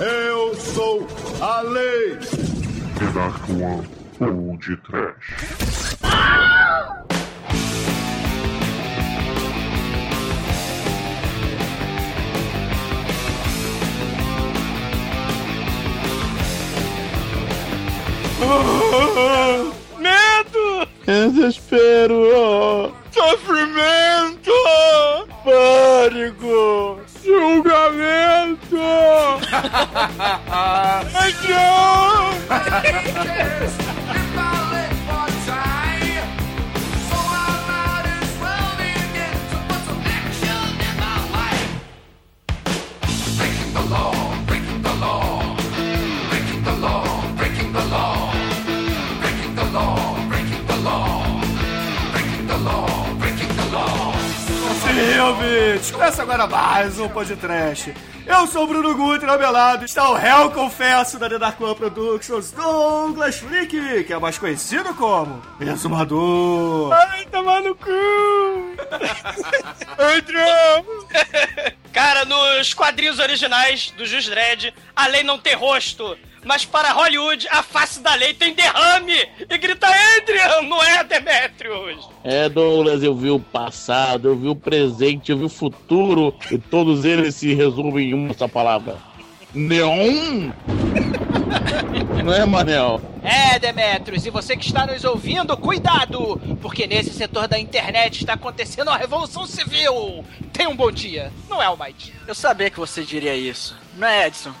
Eu sou a lei. The Dark One ou de Trash. Medo! Desespero! Sofrimento! Pânico! Thank you! Sim, ouvintes, começa agora mais um podcast. Eu sou o Bruno Guter, ao meu lado está o réu confesso da The Dark One Productions, Douglas Freak, que é mais conhecido como Exumador. Ai, no cu! Entramos! Cara, nos quadrinhos originais do Jus Dredd, a lei não tem rosto. Mas para Hollywood, a face da lei tem derrame! E grita Adrian, não é Demetrius! É, Douglas, eu vi o passado, eu vi o presente, eu vi o futuro, e todos eles se resumem em uma só palavra. Neon? Não é, Manel? É, Demetrius, e você que está nos ouvindo, cuidado! Porque nesse setor da internet está acontecendo uma revolução civil! Tenha um bom dia, não é, Almighty? Eu sabia que você diria isso, não é, Edson?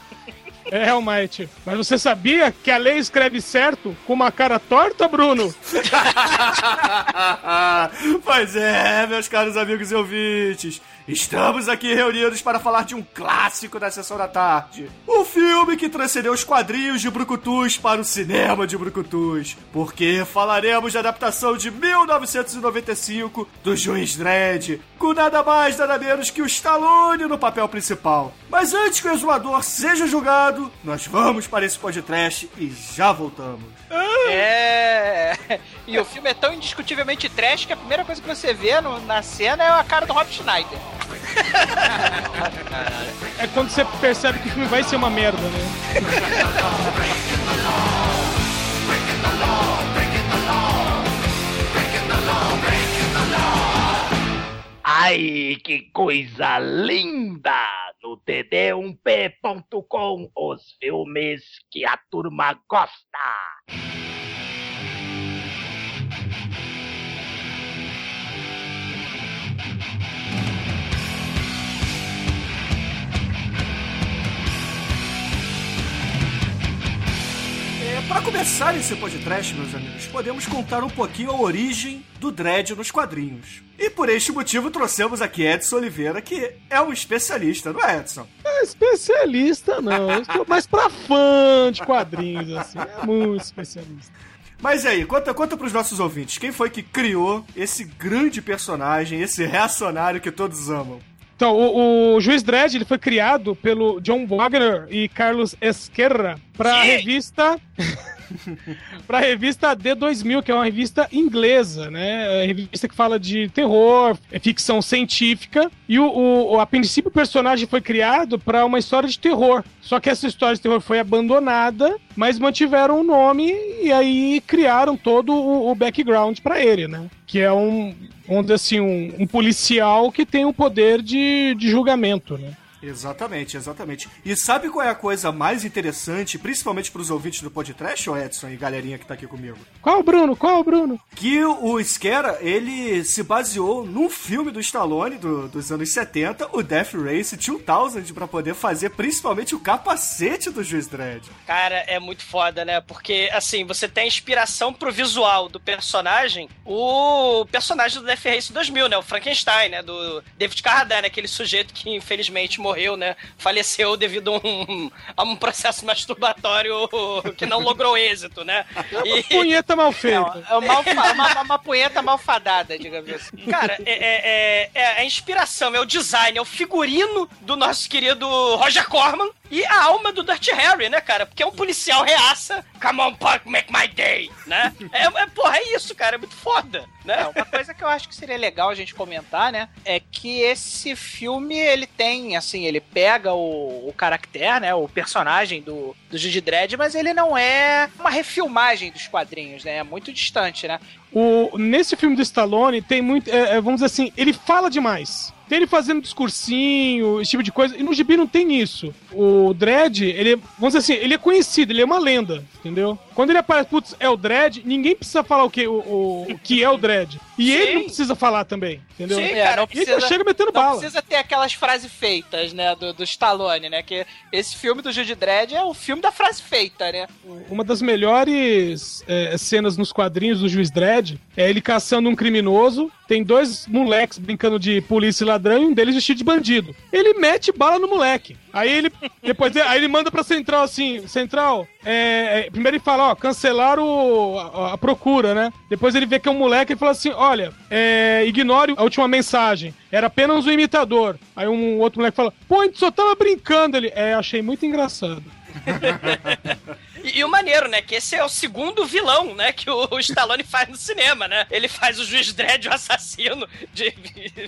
É, Almighty. Mas você sabia que a lei escreve certo com uma cara torta, Bruno? pois é, meus caros amigos e ouvintes. Estamos aqui reunidos para falar de um clássico da sessão da tarde. O filme que transcendeu os quadrinhos de Brucutus para o cinema de Brucutus. Porque falaremos da adaptação de 1995 do Juiz Dredd, com nada mais nada menos que o Stallone no papel principal. Mas antes que o exumador seja julgado, nós vamos para esse podcast e já voltamos. É. E o filme é tão indiscutivelmente trash que a primeira coisa que você vê no- na cena é a cara do Rob Schneider. É quando você percebe que o filme vai ser uma merda, né? Ai, que coisa linda! No td1p.com, os filmes que a turma gosta. É, para começar esse podcast, meus amigos, podemos contar um pouquinho a origem do Dredd nos quadrinhos. E por este motivo trouxemos aqui Edson Oliveira, que é um especialista, não é, Edson? É especialista, não. Eu sou mais pra fã de quadrinhos, assim. É muito especialista. Mas e aí, conta, conta pros nossos ouvintes, quem foi que criou esse grande personagem, esse reacionário que todos amam? Então, o, o Juiz Dredd ele foi criado pelo John Wagner e Carlos Esquerra pra Que? revista. pra revista D2000, que é uma revista inglesa, né? É revista que fala de terror, é ficção científica. E o, o- a princípio o personagem foi criado pra uma história de terror. Só que essa história de terror foi abandonada, mas mantiveram o nome e aí criaram todo o, o background pra ele, né? Que é um, dizer assim, um, um policial que tem o poder de, de julgamento, né? Exatamente, exatamente. E sabe qual é a coisa mais interessante, principalmente pros ouvintes do podcast, ô Edson e galerinha que tá aqui comigo? Qual, Bruno? Qual, Bruno? Que o Skera, ele se baseou num filme do Stallone do- dos anos 70, o Death Race 2000, pra poder fazer principalmente o capacete do Juiz Dredd. Cara, é muito foda, né? Porque, assim, você tem inspiração pro visual do personagem, o personagem do Death Race 2000, né? O Frankenstein, né? Do David Carradine, aquele sujeito que infelizmente morreu, né? Faleceu devido a um, a um processo masturbatório que não logrou êxito, né? E- Punheta mal É, feita. é uma, alfa- uma, uma punheta malfadada, digamos assim. Cara, é, é- é- é a inspiração, é o design, é o figurino do nosso querido Roger Corman, e a alma do Dirty Harry, né, cara? Porque é um policial reaça. Come on, Punk, make my day, né? É, é, porra, é isso, cara. É muito foda, né? É, uma coisa que eu acho que seria legal a gente comentar, né? É que esse filme, ele tem, assim, ele pega o, o caractere, né? O personagem do, do Judy Dredd, mas ele não é uma refilmagem dos quadrinhos, né? É muito distante, né? O, nesse filme do Stallone tem muito. é, é, vamos dizer assim, ele fala demais. Tem ele fazendo discursinho, esse tipo de coisa. E no gibi não tem isso. O Dredd, ele, vamos dizer assim, ele é conhecido, ele é uma lenda, entendeu? Quando ele aparece, putz, é o Dredd, ninguém precisa falar o que, o, o, o que é o Dredd. E Sim. ele não precisa falar também, entendeu? Sim, É, cara, não E ele precisa, chega metendo não bala. precisa ter aquelas frases feitas, né? Do, do Stallone, né? Que esse filme do Judy Dredd é o filme da frase feita, né? Uma das melhores é, cenas nos quadrinhos do Juiz Dredd é ele caçando um criminoso. Tem dois moleques brincando de polícia e ladrão e um deles vestido de bandido. Ele mete bala no moleque. Aí ele depois aí ele manda pra central assim, central. é, é, primeiro ele fala, ó, cancelaram o- a, a procura, né? Depois ele vê que é um moleque e fala assim, olha, é, ignore a última mensagem. Era apenas um imitador. Aí um outro moleque fala, pô, a gente só tava brincando. Ele, é, achei muito engraçado. E, e o maneiro, né? Que esse é o segundo vilão, né? Que o, o Stallone faz no cinema, né? Ele faz o juiz Dredd, o assassino, de,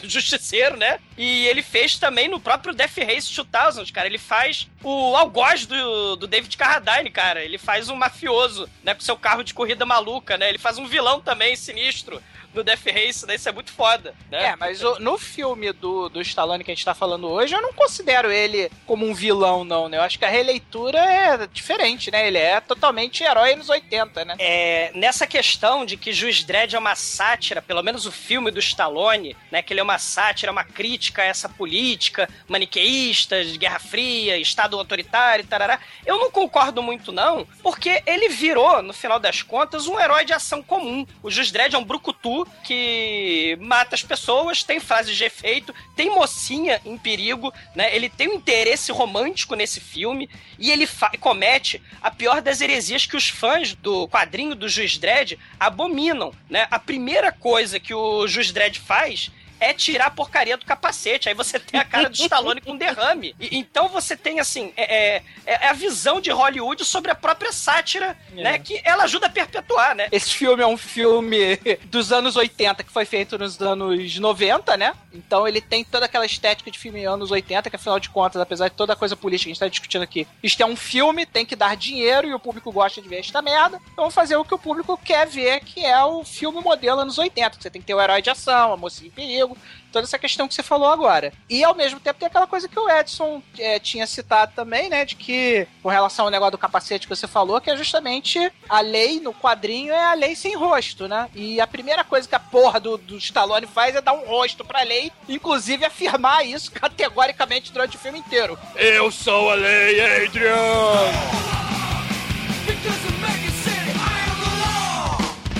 justiceiro, né? E ele fez também no próprio Death Race 2000, cara. Ele faz o algoz do, do David Carradine, cara. Ele faz um mafioso, né? Com seu carro de corrida maluca, né? Ele faz um vilão também sinistro no Death Race, né? Isso é muito foda, né? É, mas o- no filme do, do Stallone que a gente tá falando hoje, eu não considero ele como um vilão, não, né? Eu acho que a releitura é diferente, né? Ele é totalmente herói nos 80, né? É, nessa questão de que Juiz Dredd é uma sátira, pelo menos o filme do Stallone, né, que ele é uma sátira, uma crítica a essa política maniqueísta, de Guerra Fria, Estado autoritário, tarará, eu não concordo muito não, porque ele virou, no final das contas, um herói de ação comum. O Juiz Dredd é um brucutu que mata as pessoas, tem frases de efeito, tem mocinha em perigo, né, ele tem um interesse romântico nesse filme, e ele comete a pior das heresias que os fãs do quadrinho do Juiz Dredd abominam, né? A primeira coisa que o Juiz Dredd faz é tirar a porcaria do capacete. Aí você tem a cara do Stallone com derrame. E- então você tem, assim, é, é- é a visão de Hollywood sobre a própria sátira, né? Que ela ajuda a perpetuar, né? Esse filme é um filme dos anos 80 que foi feito nos anos 90, né? Então ele tem toda aquela estética de filme anos 80, que afinal de contas, apesar de toda a coisa política que a gente tá discutindo aqui, isto é um filme, tem que dar dinheiro e o público gosta de ver esta merda. Então vamos fazer o que o público quer ver, que é o filme modelo anos 80. que Você tem que ter o herói de ação, a mocinha em perigo, toda essa questão que você falou agora. E ao mesmo tempo tem aquela coisa que o Edson é, tinha citado também, né? De que, com relação ao negócio do capacete que você falou, que é justamente a lei no quadrinho é a lei sem rosto, né? E a primeira coisa que a porra do, do Stallone faz é dar um rosto pra lei, inclusive afirmar isso categoricamente durante o filme inteiro. Eu sou a lei, Adrian!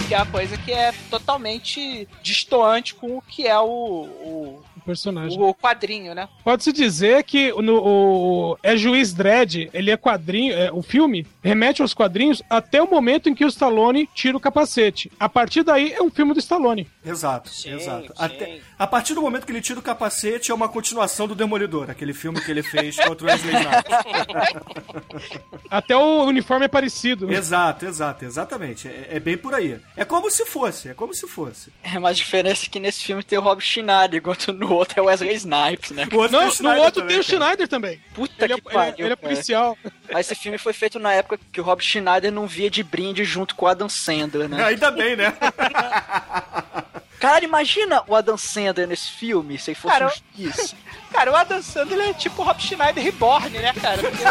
Que é uma coisa que é totalmente distoante com o que é o, O personagem. o quadrinho, né? Pode-se dizer que no, o, é Juiz Dredd, ele é quadrinho, é, o filme remete aos quadrinhos até o momento em que o Stallone tira o capacete. A partir daí é um filme do Stallone. Exato, Sim, exato. sim. Até, a partir do momento que ele tira o capacete, é uma continuação do Demolidor, aquele filme que ele fez contra o Wesley Snipes. Até o uniforme é parecido. exato, exato, exatamente. É, é bem por aí. É como se fosse, é como se fosse. É, mas a diferença é que nesse filme tem o Rob Schneider, enquanto no outro é o Wesley Snipes, né? O outro Não, o no outro também, tem o cara. Schneider também. Puta Ele é, que é- pariu, ele é cara. policial. Mas esse filme foi feito na época que o Rob Schneider não via de brinde junto com o Adam Sandler, né? Ainda bem, né? Cara, imagina o Adam Sandler nesse filme, se ele fosse Cara, um isso. Cara, o Adam Sandler é tipo o Rob Schneider Reborn, né, cara? Porque-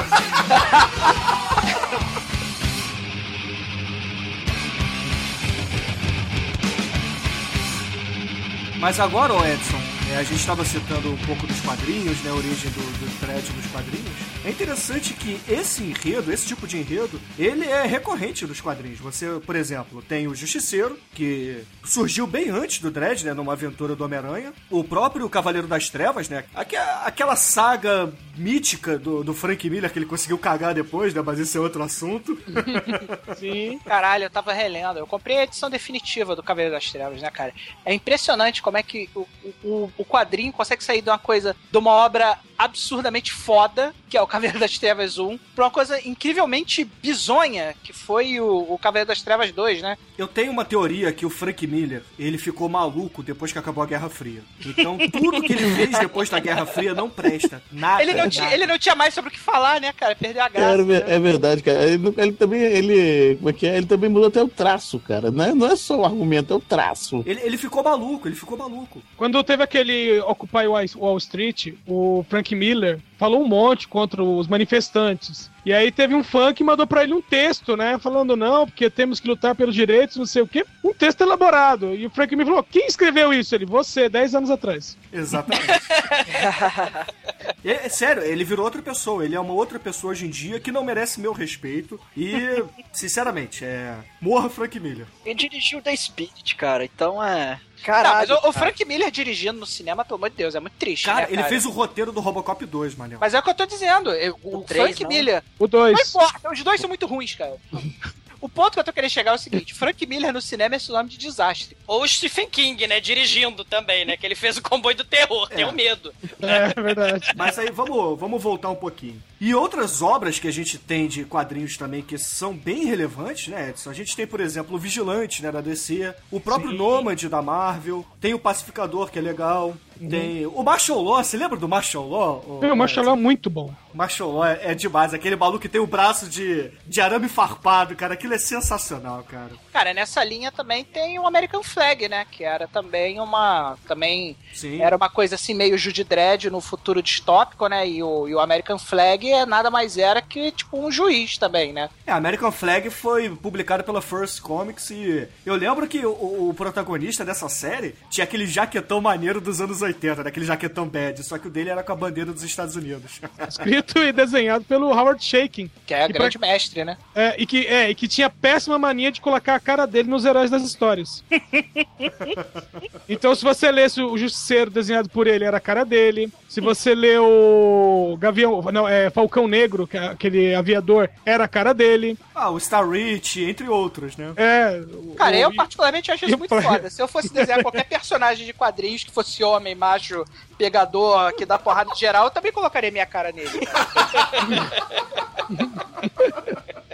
Mas agora, ô Edson, é, a gente estava citando um pouco dos quadrinhos, né? A origem do, do thread nos quadrinhos. É interessante que esse enredo, esse tipo de enredo, ele é recorrente nos quadrinhos. Você, por exemplo, tem o Justiceiro, que surgiu bem antes do Dredd, né? Numa aventura do Homem-Aranha. O próprio Cavaleiro das Trevas, né? aque- Aquela saga mítica do, do Frank Miller que ele conseguiu cagar depois, né? Mas esse é outro assunto. Sim. Caralho, eu tava relendo. Eu comprei a edição definitiva do Cavaleiro das Trevas, né, cara? É impressionante como é que o, o- o quadrinho consegue sair de uma coisa, de uma obra absurdamente foda, que é o Cavaleiro das Trevas 1, pra uma coisa incrivelmente bizonha, que foi o, o Cavaleiro das Trevas 2, né? Eu tenho uma teoria que o Frank Miller, ele ficou maluco depois que acabou a Guerra Fria. Então, tudo que ele fez depois da Guerra Fria não presta. Nada. Ele não, tinha, ele não tinha mais sobre o que falar, né, cara? Perdeu a graça. Cara, né? é verdade, cara. Ele, ele também, ele, como é que é? Ele também mudou até o traço, cara. Não é, não é só o argumento, é o traço. Ele, ele ficou maluco, ele ficou maluco. Quando teve aquele Occupy Wall Wall Street, o Frank Miller falou um monte contra os manifestantes. E aí teve um fã que mandou pra ele um texto, né? Falando, não, porque temos que lutar pelos direitos, não sei o quê. Um texto elaborado. E o Frank Miller falou, quem escreveu isso? Ele, você, 10 anos atrás. Exatamente. é, é sério, ele virou outra pessoa. Ele é uma outra pessoa hoje em dia que não merece meu respeito. E, sinceramente, é. Morra Frank Miller. Ele dirigiu The Spirit, cara, então é. Não, Caralho. mas o, o cara. Frank Miller dirigindo no cinema, pelo amor de Deus, é muito triste, Cara, né, ele fez o roteiro do Robocop 2, Mas é o que eu tô dizendo. O, O três, Frank não? Miller. O Não 2. importa, os dois são muito ruins, cara. O ponto que eu tô querendo chegar é o seguinte: Frank Miller no cinema é sinônimo de desastre. Ou o Stephen King, né? Dirigindo também, né? Que ele fez o comboio do terror, É. tenho medo. É verdade. Mas aí vamos, vamos voltar um pouquinho. E outras obras que a gente tem de quadrinhos também que são bem relevantes, né, Edson? A gente tem, por exemplo, o Vigilante, né, da DC, o próprio Nômade da Marvel, tem o Pacificador, que é legal, tem o Marshall Law, você lembra do Marshall Law? Meu, o Marshall é muito bom. Marshall Law é, é demais, aquele maluco que tem o braço de, de arame farpado, cara, aquilo é sensacional, cara. Cara, nessa linha também tem o American Flag, né? Que era também uma. Também Sim. era uma coisa assim, meio Judy Dredd no futuro distópico, né? E o, e o American Flag é nada mais era que, tipo, um juiz também, né? É, American Flag foi publicado pela First Comics e eu lembro que o, o protagonista dessa série tinha aquele jaquetão maneiro dos anos 80, né? aquele jaquetão bad, só que o dele era com a bandeira dos Estados Unidos. Escrito e desenhado pelo Howard Shaking. Que é E pra- grande mestre, né? É, e que, é, e que tinha péssima mania de colocar a cara dele nos heróis das histórias. então, se você lesse o Justiceiro desenhado por ele, era a cara dele. Se você lê o Gavião, não, é Falcão Negro, que é aquele aviador, era a cara dele. ah, o Star Rich, entre outros, né? É, Cara, o- eu particularmente acho isso muito foda. Se eu fosse desenhar qualquer personagem de quadrinhos que fosse homem, macho, pegador, que dá porrada de geral, eu também colocaria minha cara nele.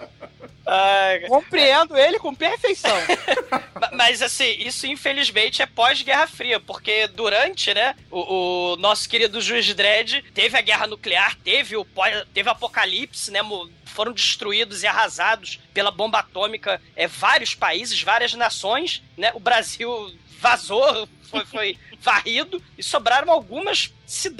Ai, Compreendo ele com perfeição. Ma- Mas assim, isso infelizmente é pós-Guerra Fria, porque durante, né, o, o nosso querido Juiz Dredd teve a guerra nuclear, teve o pós- teve apocalipse, né, foram destruídos e arrasados pela bomba atômica é, vários países, várias nações, né, o Brasil vazou, foi, foi varrido e sobraram algumas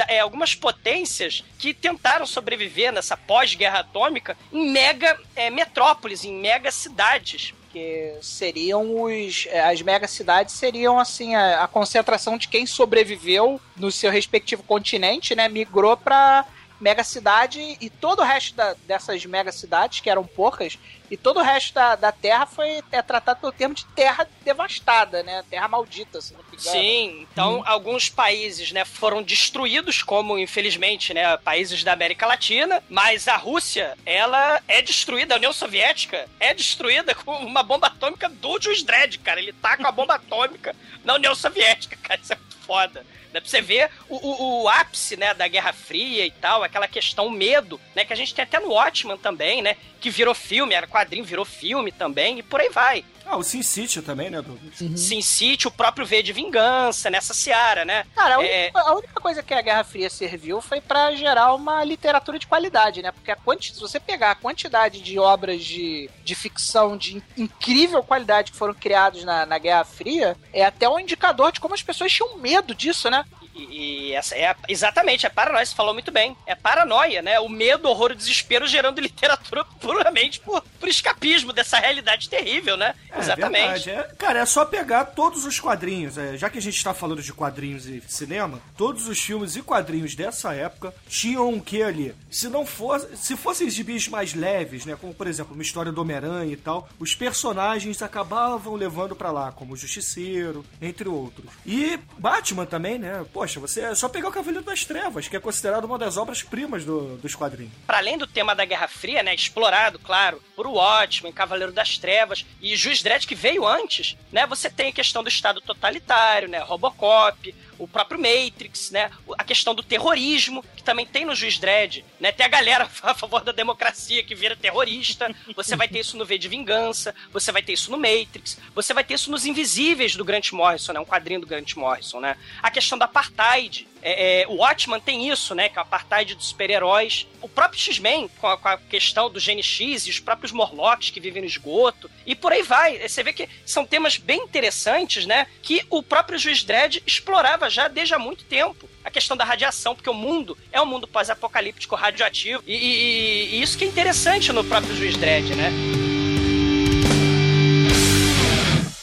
é, algumas potências que tentaram sobreviver nessa pós-guerra atômica em mega é, metrópoles, em mega cidades. que seriam os. eh, As megacidades seriam assim, a, a concentração de quem sobreviveu no seu respectivo continente, né? Migrou pra megacidade e todo o resto da- dessas megacidades, que eram poucas, e todo o resto da, da Terra foi é, tratado pelo termo de terra devastada, né? Terra maldita, se não me engano. Sim, então alguns países, né, foram destruídos, como infelizmente, né, países da América Latina, mas a Rússia, ela é destruída, a União Soviética é destruída com uma bomba atômica do Juiz Dredd, cara. Ele tá com a bomba atômica na União Soviética, cara. Isso é muito foda. Dá pra você ver o, o, o ápice, né, da Guerra Fria e tal, aquela questão medo, né, que a gente tem até no Watchmen também, né, que virou filme, era quadrinho, virou filme também, e por aí vai. Ah, o Sin City também, né, Douglas? Sin City, o próprio V de Vingança, nessa seara, né? Cara, a única, É. a única coisa que a Guerra Fria serviu foi pra gerar uma literatura de qualidade, né? Porque a quanti, se você pegar a quantidade de obras de, de ficção de in- incrível qualidade que foram criados na, na Guerra Fria, é até um indicador de como as pessoas tinham medo disso, né? E, e essa é a- exatamente, é paranoia, você falou muito bem. É paranoia, né? O medo, o horror, o desespero gerando literatura puramente por, por escapismo dessa realidade terrível, né? É, exatamente. verdade. É, cara, é só pegar todos os quadrinhos. é, já que a gente tá falando de quadrinhos e cinema, todos os filmes e quadrinhos dessa época tinham o que ali? Se não fosse, se fossem gibis mais leves, né, como por exemplo uma história do Homem-Aranha e tal, os personagens acabavam levando pra lá, como o Justiceiro, entre outros. E Batman também, né? Poxa, você é só pegar o Cavaleiro das Trevas, que é considerado uma das obras primas do- dos quadrinhos. Para além do tema da Guerra Fria, né, explorado, claro, por Watchmen, Cavaleiro das Trevas e Juiz Dredd que veio antes, né, você tem a questão do Estado totalitário, né, Robocop, o próprio Matrix, né? A questão do terrorismo, que também tem no Juiz Dredd, né? Tem a galera a favor da democracia que vira terrorista. Você vai ter isso no V de Vingança, você vai ter isso no Matrix, você vai ter isso nos Invisíveis do Grant Morrison, né? Um quadrinho do Grant Morrison, né? A questão da apartheid. É, é, o Watchman tem isso, né? Que é o apartheid dos super-heróis. O próprio X-Men, com, a- com a questão do Gene X e os próprios Morlocks que vivem no esgoto. E por aí vai. Você vê que são temas bem interessantes, né? Que o próprio Juiz Dredd explorava já desde há muito tempo. A questão da radiação, porque o mundo é um mundo pós-apocalíptico radioativo. E, e- e isso que é interessante no próprio Juiz Dredd, né?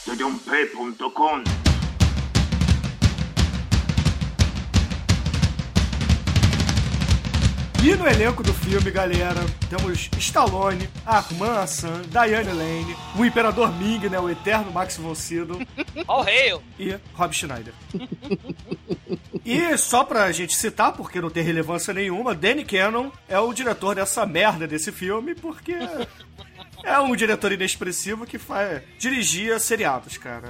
Tudump.com E no elenco do filme, galera, temos Stallone, Armand Hassan, Diane Lane, o Imperador Ming, né, o eterno Max von Sydow, All hail! e Rob Schneider. e só pra gente citar, porque não tem relevância nenhuma, Danny Cannon é o diretor dessa merda desse filme, porque é um diretor inexpressivo que faz, dirigia seriados, cara.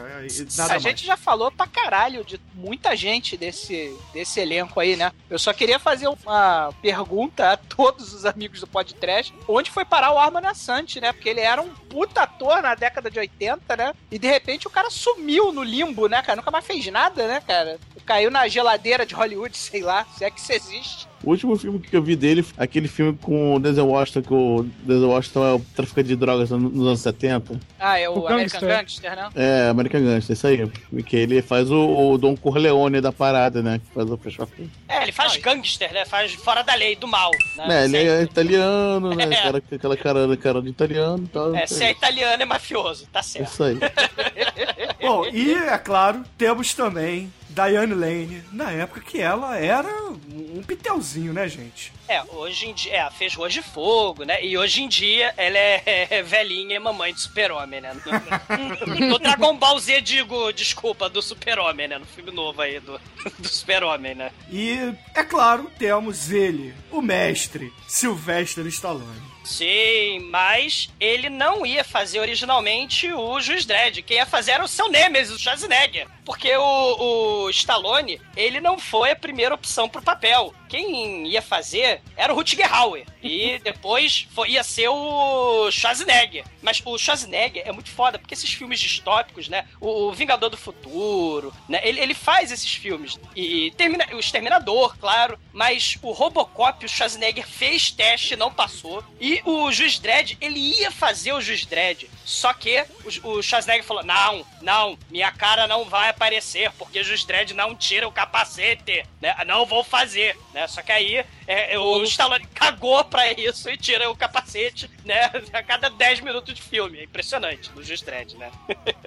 Nada a mais. gente já falou pra caralho de muita gente desse, desse elenco aí, né? Eu só queria fazer uma pergunta a todos os amigos do podcast. Onde foi parar o Arman Assante, né? Porque ele era um puta ator na década de 80, né? E de repente o cara sumiu no limbo, né, cara? Nunca mais fez nada, né, cara? Caiu na geladeira de Hollywood, sei lá, se é que isso existe. O último filme que eu vi dele, aquele filme com o Denzel Washington, que o Denzel Washington é o traficante de drogas nos anos 70. Ah, é o, O American Gangster. Gangster, né? É, American Gangster, isso aí. Que ele faz o, o Don Corleone da parada, né? Que faz o fechar É, ele faz Ai. gangster, né? Faz fora da lei, do mal. Né? É, ele é italiano, né? É. Cara, aquela cara, cara de italiano e tal. É, se é italiano é mafioso, tá certo. Isso aí. Bom, e é claro, temos também Diane Lane, na época que ela era um pitelzinho, né, gente? É, hoje em dia, é, fez Rua de Fogo, né? E hoje em dia ela é, velhinha e mamãe do Super-Homem, né? No, no Dragon Ball Z, digo, desculpa, do Super-Homem, né? No filme novo aí do, do Super-Homem, né? E, é claro, temos ele, o mestre, Sylvester Stallone. Sim, mas ele não ia fazer originalmente o Juiz Dredd. Quem ia fazer era o seu Nemesis, o Schwarzenegger. Porque o, o Stallone, ele não foi a primeira opção pro papel. Quem ia fazer era o Rutger Hauer. E depois foi, ia ser o Schwarzenegger. Mas o Schwarzenegger é muito foda, porque esses filmes distópicos, né? O, o Vingador do Futuro, né? Ele, ele faz esses filmes. E termina, o Exterminador, claro. Mas o Robocop, o Schwarzenegger fez teste e não passou. E o Juiz Dredd, ele ia fazer o Juiz Dredd. Só que o, o Schwarzenegger falou: não, não, minha cara não vai aparecer, porque o Juiz Dredd não tira o capacete, né? Não vou fazer, né? Só que aí é, o Stallone cagou pra isso e tira o capacete, né? A cada 10 minutos de filme. É impressionante, do Juiz Dredd, né?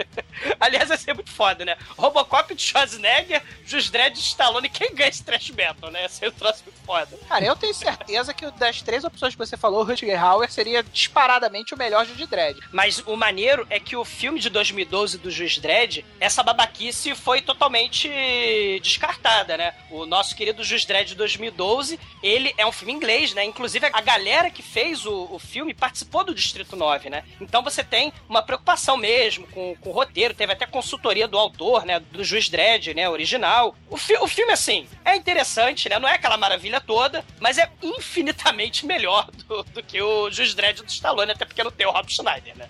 Aliás, vai ser muito foda, né? Robocop de Schwarzenegger, Juiz Dredd de Stallone. Quem ganha esse trash metal, né? Esse é um troço muito foda. Cara, eu tenho certeza que das três opções que você falou, o Rutger Hauer seria disparadamente o melhor de Dredd. Mas o maneiro é que o filme de 2012 do Juiz Dredd, essa babaquice foi totalmente descartada, né? O nosso querido Juiz Dredd de 2012, ele é um filme inglês, né? Inclusive, a galera que fez o, o filme participou do Distrito 9, né? Então você tem uma preocupação mesmo com, com o roteiro, teve até consultoria do autor, né? Do Juiz Dredd, né? Original. O, fi o filme, assim, é interessante, né? Não é aquela maravilha toda, mas é infinitamente melhor do, do que o Juiz Dredd do Stallone, até porque não tem o Rob Schneider, né?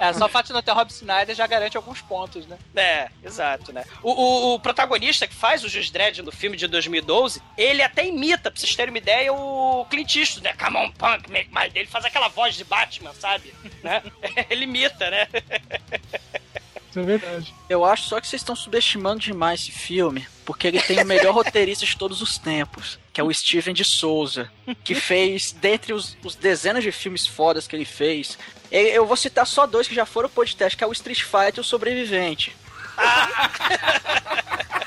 É, só o fato de não ter Rob Snyder já garante alguns pontos, né? É, exato, né? O, o- o protagonista que faz o Juiz Dredd no filme de 2012, ele até imita, pra vocês terem uma ideia, o Clint Eastwood, né? Come on, punk, make my day. Ele faz aquela voz de Batman, sabe? né? Ele imita, né? Isso é verdade. Eu acho só que vocês estão subestimando demais esse filme, porque ele tem o melhor roteirista de todos os tempos, que é o Steven de Souza, que fez, dentre os, os dezenas de filmes fodas que ele fez, eu, vou citar só dois que já foram podcast, que é o Street Fighter e o Sobrevivente.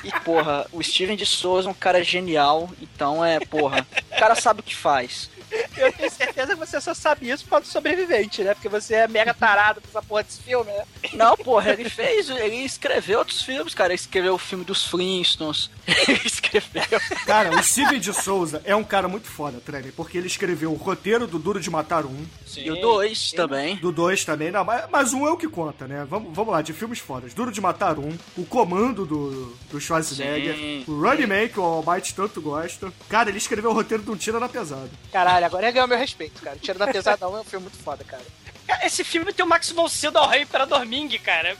E, porra, o Steven de Souza é um cara genial, então é, porra, o cara sabe o que faz. Eu tenho certeza que você só sabe isso por causa do sobrevivente, né? Porque você é mega tarado por essa porra desse filme, né? Não, porra, ele fez, ele escreveu outros filmes, cara. Ele escreveu o filme dos Flintstones, ele escreveu. Cara, o Steven de Souza é um cara muito foda, Trevor, porque ele escreveu o roteiro do Duro de Matar Um, E o 2 também. do dois também, não, mas, mas um é o que conta, né? Vamos, vamos lá, de filmes fodas. Duro de Matar Um, o Comando do, do Schwarzenegger, Sim. o Running Man, que o Almighty tanto gosta. Cara, ele escreveu o roteiro de um tira na pesada. Caralho, agora ele ganhou meu respeito, cara. Tiro da Pesada 1 é um filme muito foda, cara. Cara, Esse filme tem o Max von Sydow ao Rei Imperador Ming, cara.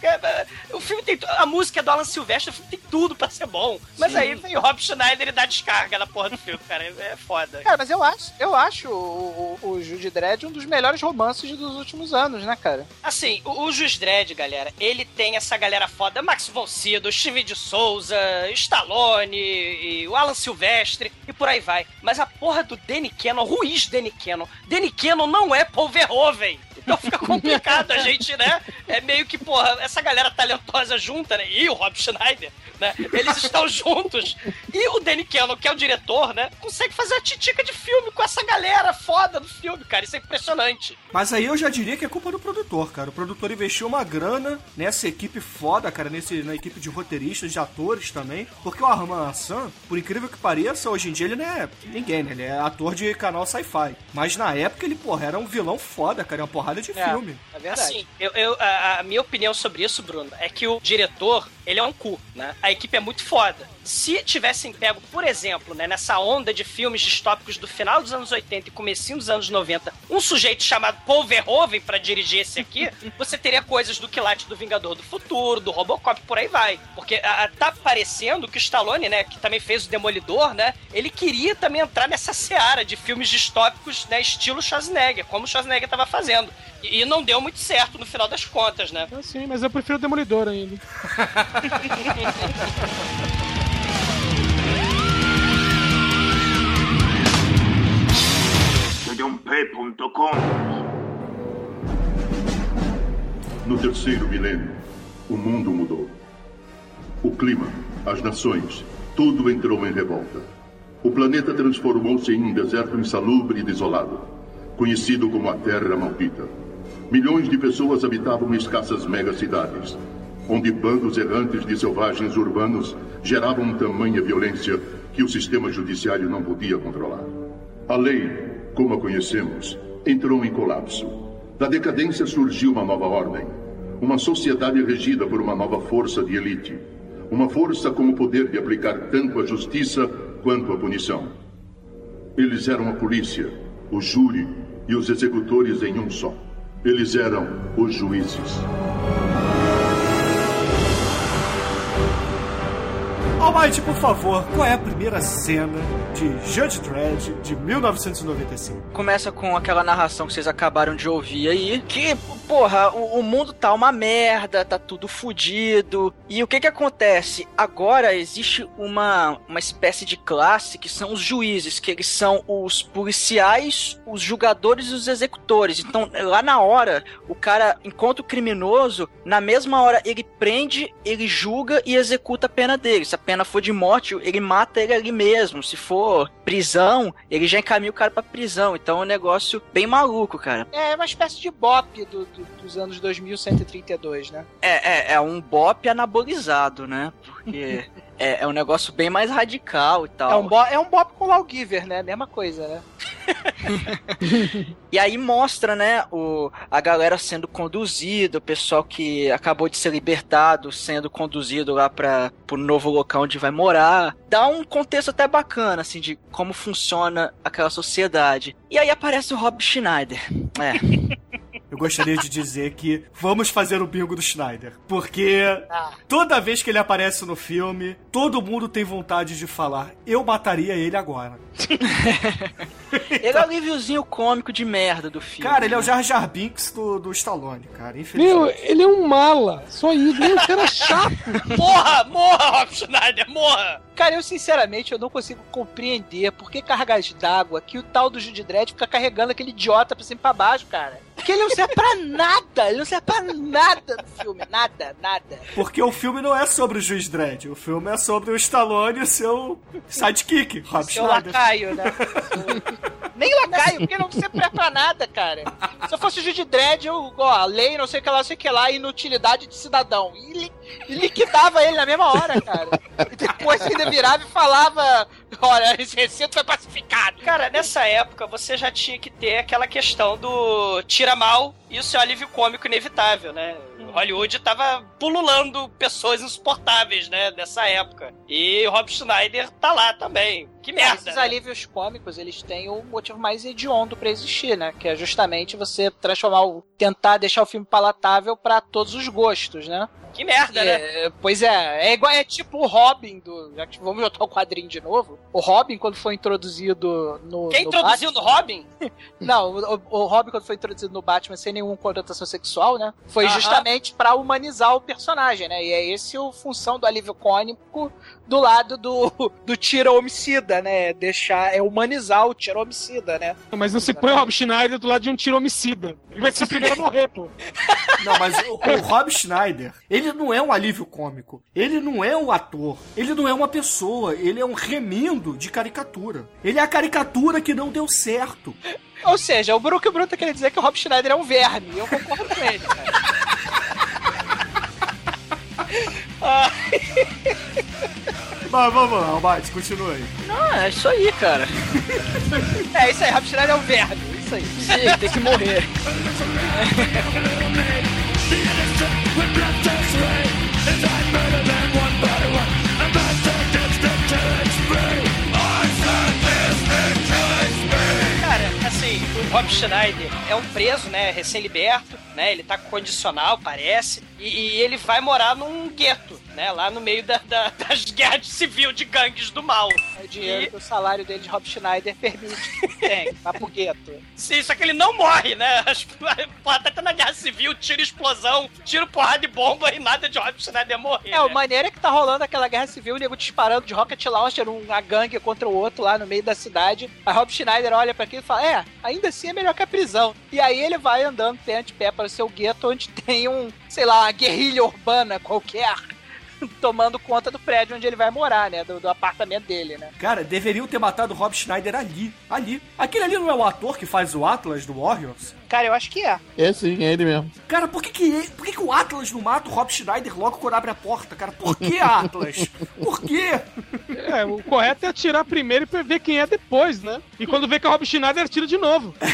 O filme tem. A música é do Alan Silvestre, o filme tem tudo pra ser bom. Mas aí vem o Rob Schneider e dá descarga na porra do filme, cara. É foda. Cara, mas eu acho, eu acho o, o, o Jude Dredd um dos melhores romances dos últimos anos, né, cara? Assim, o, o Jus Dredd, galera, ele tem essa galera foda, Max von Sydow, Steve de Souza, Stallone, e o Alan Silvestre e por aí vai. Mas a porra do Danny Cannon, Ruiz Danny Cannon, Danny Cannon não é Paul Verhoeven. Então fica complicado a gente, né? É meio que, porra, essa galera talentosa junta, né? E o Rob Schneider, né? Eles estão juntos. E o Danny Cannon, que é o diretor, né? Consegue fazer uma titica de filme com essa galera foda do filme, cara. Isso é impressionante. Mas aí eu já diria que é culpa do produtor, cara. O produtor investiu uma grana nessa equipe foda, cara, nesse, na equipe de roteiristas, de atores também. Porque o Arman Hassan, por incrível que pareça, hoje em dia ele não é ninguém, né? Ele é ator de canal sci-fi. Mas na época ele, porra, era um vilão foda, cara. Uma porrada de É, filme. é verdade. Assim, eu, eu- a, a minha opinião sobre isso, Bruno, é que o diretor, ele é um cu, né? A equipe é muito foda. Se tivessem pego, por exemplo, né, nessa onda de filmes distópicos do final dos anos 80 e comecinho dos anos 90, um sujeito chamado Paul Verhoeven pra dirigir esse aqui, você teria coisas do Quilate do Vingador do Futuro, do Robocop, por aí vai. Porque a, a- tá parecendo que o Stallone, né, que também fez o Demolidor, né, ele queria também entrar nessa seara de filmes distópicos, né, estilo Schwarzenegger, como o Schwarzenegger tava fazendo. E, e não deu muito certo no final das contas, né? Ah, Sim, mas eu prefiro o Demolidor ainda. No terceiro milênio, o mundo mudou. O clima, as nações, tudo entrou em revolta. O planeta transformou-se em um deserto insalubre e desolado, conhecido como a Terra Maldita. Milhões de pessoas habitavam escassas megacidades, onde bandos errantes de selvagens urbanos geravam tamanha violência que o sistema judiciário não podia controlar. A lei, como a conhecemos, entrou em colapso. Da decadência surgiu uma nova ordem. Uma sociedade regida por uma nova força de elite. Uma força com o poder de aplicar tanto a justiça quanto a punição. Eles eram a polícia, o júri e os executores em um só. Eles eram os juízes. Almighty, por favor, qual é a primeira cena de Judge Dredd de 1995? Começa com aquela narração que vocês acabaram de ouvir aí, que, porra, o, o mundo tá uma merda, tá tudo fudido. E o que que acontece? Agora existe uma, uma espécie de classe que são os juízes, que eles são os policiais, os julgadores e os executores. Então, lá na hora, o cara encontra o criminoso, na mesma hora ele prende, ele julga e executa a pena dele. Se a pena for de morte, ele mata ele ali mesmo. Se for prisão, ele já encaminha o cara pra prisão. Então é um negócio bem maluco, cara. É uma espécie de bop do- do- dos anos 2132, né? É, é, é um bop anabolizado, né? Porque é, é um negócio bem mais radical e tal. É um, bo é um bop com Lawgiver, né? Mesma coisa, né? E aí mostra, né, o, a galera sendo conduzida, o pessoal que acabou de ser libertado sendo conduzido lá para pro novo local onde vai morar. Dá um contexto até bacana, assim, de como funciona aquela sociedade. E aí aparece o Rob Schneider. É. Eu gostaria de dizer que vamos fazer o bingo do Schneider. Porque Ah. toda vez que ele aparece no filme, todo mundo tem vontade de falar: eu mataria ele agora. Ele é o alíviozinho cômico de merda do filme. Cara, ele é o né? Jar Jar Binks do, do Stallone, cara. Meu, ele é um mala. Só isso. Ele é um cara chato. Morra! Morra, Rob Schneider! Morra! Cara, eu sinceramente eu não consigo compreender por que cargas d'água que o tal do Jude Dredd fica carregando aquele idiota pra cima e pra baixo, cara. Porque ele não serve pra nada, ele não serve pra nada no filme, nada, nada. Porque o filme não é sobre o Juiz Dredd. O filme é sobre o Stallone e o seu sidekick, Rob Seu Schneider. lacaio, né? Nem lacaio, porque não serve pra nada, cara. Se eu fosse o Jude Dredd, eu, ó, lei, não sei o que lá, não sei o que lá, inutilidade de cidadão. E ele e liquidava ele na mesma hora, cara. E depois ainda virava e falava: Olha, esse recinto foi pacificado. Cara, nessa época você já tinha que ter aquela questão do tira mal e o seu alívio cômico inevitável, né? Hollywood tava pululando pessoas insuportáveis, né, dessa época. E Rob Schneider tá lá também. Que merda. Esses né? alívios cômicos, eles têm o motivo mais hediondo pra existir, né? Que é justamente você transformar o. tentar deixar o filme palatável pra todos os gostos, né? Que merda, né? É, pois é, é igual, é tipo o Robin do. Já que vamos botar o quadrinho de novo. O Robin, quando foi introduzido no. Quem no introduziu no Robin? Não, o, o Robin, quando foi introduzido no Batman sem nenhuma conotação sexual, né? Foi Aham. justamente pra humanizar o personagem, né? E é esse a função do alívio cônico do lado do, do tira homicida, né? Deixar, é humanizar o tira homicida, né? Mas não se põe o Rob Schneider do lado de um tiro homicida. Ele vai ser o primeiro a morrer, pô. Não, mas o, o Rob Schneider, ele não é um alívio cômico. Ele não é um ator. Ele não é uma pessoa. Ele é um remindo de caricatura. Ele é a caricatura que não deu certo. Ou seja, o Brook Bruno tá querendo dizer que o Rob Schneider é um verme. e Eu concordo com ele, cara. Mas vamos lá, Albate, continua aí. Não, é isso aí, cara. É isso aí, Rob Schneider é um verme. Isso aí. Sim, tem que morrer. Cara, assim, o Rob Schneider é um preso, né, recém-liberto, né, ele tá com condicional, parece, e, e ele vai morar num gueto, né, lá no meio da- da- das guerras civil de gangues do mal. É o dinheiro E- que o salário dele de Rob Schneider permite que tem, vai pro gueto. Sim, só que ele não morre, né? As- Porra, tá na guerra civil, tiro explosão, tiro porrada de bomba e nada de Rob Schneider morrer. É, o né? maneiro é que tá rolando aquela guerra civil, o nego disparando de rocket launcher, uma gangue contra o outro lá no meio da cidade. A Rob Schneider olha pra aquilo e fala: É, ainda assim é melhor que a prisão. E aí ele vai andando pé ante pé para o seu gueto, onde tem um, sei lá, uma guerrilha urbana qualquer. Tomando conta do prédio onde ele vai morar, né? Do, do apartamento dele, né? Cara, deveriam ter matado o Rob Schneider ali. Ali. Aquele ali não é o ator que faz o Atlas do Warriors? Cara, eu acho que é. É sim, é ele mesmo. Cara, por que que, ele- por que, que o Atlas não mata o Rob Schneider logo quando abre a porta, cara? Por que, Atlas? Por quê? É, o correto é atirar primeiro e ver quem é depois, né? E quando vê que é o Rob Schneider, atira de novo.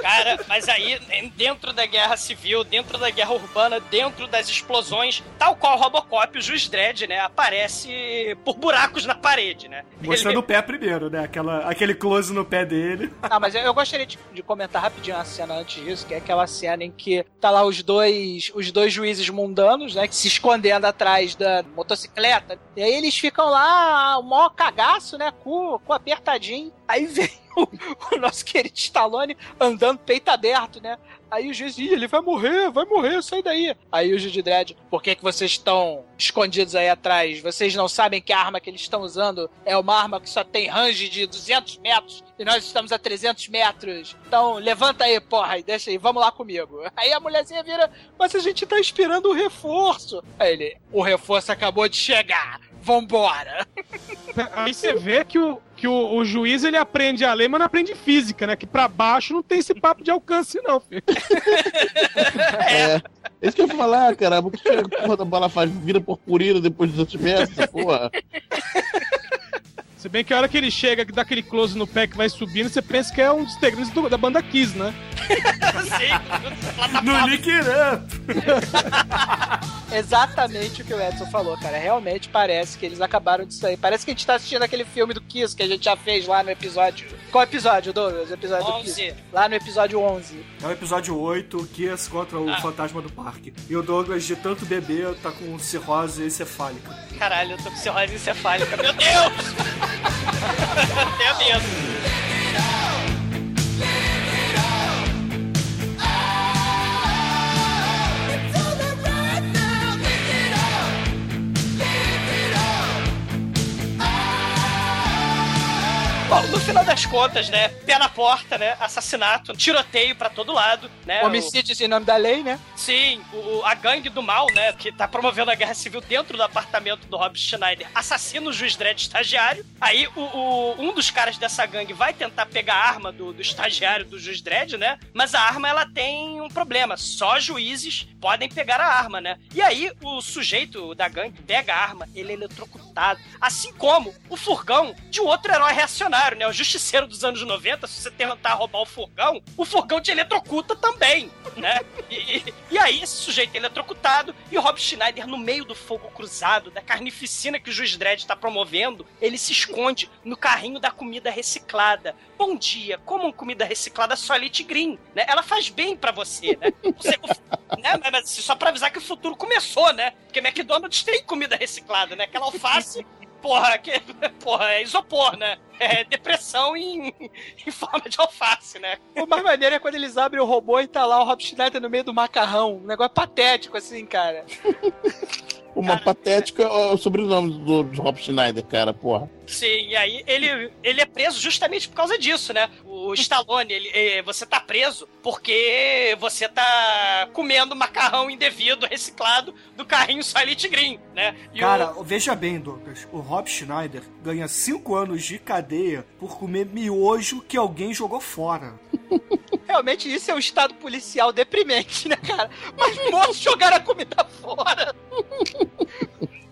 Cara, mas aí, dentro da guerra civil, dentro da guerra urbana, dentro das explosões, tal qual Robocop, o Juiz Dredd, né, aparece por buracos na parede, né? Mostrando Ele- o pé primeiro, né? Aquela, aquele close no pé dele. Ah, mas eu, eu gostaria de, de comentar rapidinho uma cena antes disso, que é aquela cena em que tá lá os dois, os dois juízes mundanos, né, que se escondendo atrás da motocicleta. E aí eles ficam lá, o maior cagaço, né, com, com apertadinho. Aí vem o, o nosso querido Stallone andando peito aberto, né? Aí o juiz, Ih, ele vai morrer, vai morrer, sai daí. Aí o juiz de dread, por que, que vocês estão escondidos aí atrás? Vocês não sabem que a arma que eles estão usando é uma arma que só tem range de 200 metros e nós estamos a 300 metros. Então levanta aí, porra, e deixa aí, vamos lá comigo. Aí a mulherzinha vira, mas a gente tá esperando o reforço. Aí ele, o reforço acabou de chegar. Vambora! Aí você vê que o, que o, o juiz ele aprende a lei, mas não aprende física, né? Que pra baixo não tem esse papo de alcance, não, filho. É. É isso que eu ia falar, cara. Porque a porra da bola faz vira purpurina depois dos outros metros, porra. Se bem que a hora que ele chega, que dá aquele close no pé que vai subindo, você pensa que é um dos integrantes do- da banda Kiss, né? Sim, No Nick. Exatamente o que o Edson falou, cara. Realmente parece que eles acabaram disso aí. Parece que a gente tá assistindo aquele filme do Kiss que a gente já fez lá no episódio. Qual episódio, Douglas? O episódio do 11. Kiss. Lá no episódio 11. É o episódio 8, Kiss contra o fantasma do parque. E o Douglas, de tanto beber, tá com cirrose encefálica. Caralho, eu tô com cirrose encefálica. Meu Deus! Tenho medo. Bom, no final das contas, né? Pé na porta, né? Assassinato, tiroteio pra todo lado, né? Homicídios em nome da lei, né? O- sim, o, a gangue do mal, né? Que tá promovendo a guerra civil dentro do apartamento do Rob Schneider, assassina o juiz Dredd estagiário. Aí o, o- um dos caras dessa gangue vai tentar pegar a arma do, do estagiário do juiz Dredd, né? Mas a arma ela tem um problema. Só juízes podem pegar a arma, né? E aí o sujeito da gangue pega a arma, ele é eletrocutado. Assim como o furgão de outro herói reacionário, né? O justiceiro dos anos 90, se você tentar roubar o furgão, o furgão te eletrocuta também, né? E, e- aí esse sujeito é eletrocutado e o Rob Schneider, no meio do fogo cruzado, da carnificina que o juiz Dredd tá promovendo, ele se esconde no carrinho da comida reciclada. Bom dia, comam comida reciclada Solid Green, né? Ela faz bem pra você, né? Você- né? Mas, mas só pra avisar que o futuro começou, né? Porque McDonald's tem comida reciclada, né? Aquela alface, porra, que, porra, é isopor, né? É depressão em, em forma de alface, né? O mais maneiro é quando eles abrem o robô e tá lá o Rob Schneider no meio do macarrão. Um negócio patético, assim, cara. Uma patética é o sobrenome do, do Rob Schneider, cara, porra. Sim, e aí ele, ele é preso justamente por causa disso, né? O Stallone, ele, eh, você tá preso porque você tá comendo macarrão indevido, reciclado do carrinho Silent Green, né? E o- Cara, veja bem, Douglas. O Rob Schneider ganha 5 anos de cadeia por comer miojo que alguém jogou fora. Realmente isso é um estado policial deprimente, né, cara? Mas moço, jogaram a comida fora.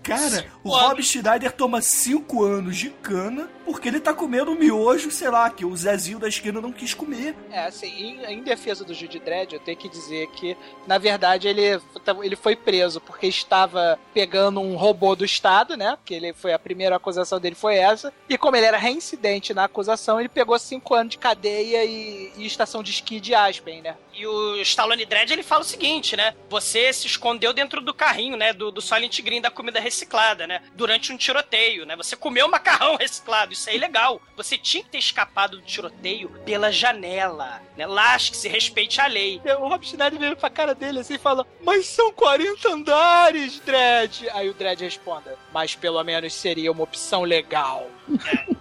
Cara, o. Rob Schneider toma 5 anos de cana porque ele tá comendo miojo, sei lá, que o Zezinho da esquina não quis comer. É, assim, em, em defesa do Judy Dredd, eu tenho que dizer que, na verdade, ele, ele foi preso porque estava pegando um robô do Estado, né? Que ele foi a primeira acusação dele foi essa. E como ele era reincidente na acusação, ele pegou cinco anos de cadeia e, e estação de esqui de Aspen, né? E o Stallone Dredd, ele fala o seguinte, né? Você se escondeu dentro do carrinho, né? Do, do Silent Green da comida reciclada, né? Durante um tiroteio, né? Você comeu macarrão reciclado, isso é ilegal. Você tinha que ter escapado do tiroteio pela janela, né? Lasque-se, respeite a lei. O Rob Schneider vira pra cara dele assim e fala: Mas são 40 andares, Dredd. Aí o Dredd responde: Mas pelo menos seria uma opção legal.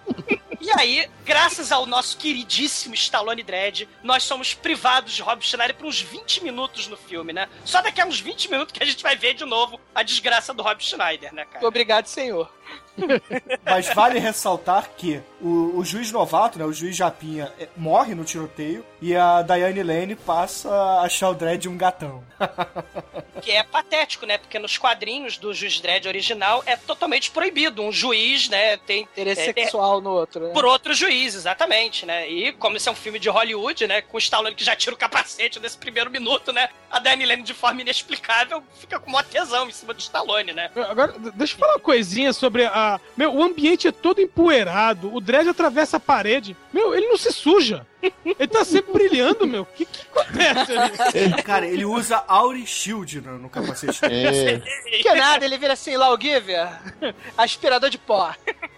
E aí, graças ao nosso queridíssimo Stallone Dredd, nós somos privados de Rob Schneider por uns 20 minutos no filme, né? Só daqui a uns 20 minutos que a gente vai ver de novo a desgraça do Rob Schneider, né, cara? Obrigado, senhor. Mas vale ressaltar que o, o juiz novato, né, o juiz Japinha, é, morre no tiroteio e a Diane Lane passa a achar o Dredd um gatão. Que é patético, né? Porque nos quadrinhos do Juiz Dredd original é totalmente proibido. Um juiz, né, tem Interesse é, sexual no outro, né? por outro juiz, exatamente, né? E como isso é um filme de Hollywood, né? Com o Stallone que já tira o capacete nesse primeiro minuto, né? A Diane Lane, de forma inexplicável, fica com uma tesão em cima do Stallone, né? Agora, deixa eu falar uma coisinha sobre a. Meu, o ambiente é todo empoeirado, o Dredd atravessa a parede. Meu, ele não se suja. Ele tá sempre brilhando, meu. O que, que acontece ali? Cara, ele usa Auri Shield no, no capacete. É, Que nada, ele vira assim, Lawgiver, aspirador de pó.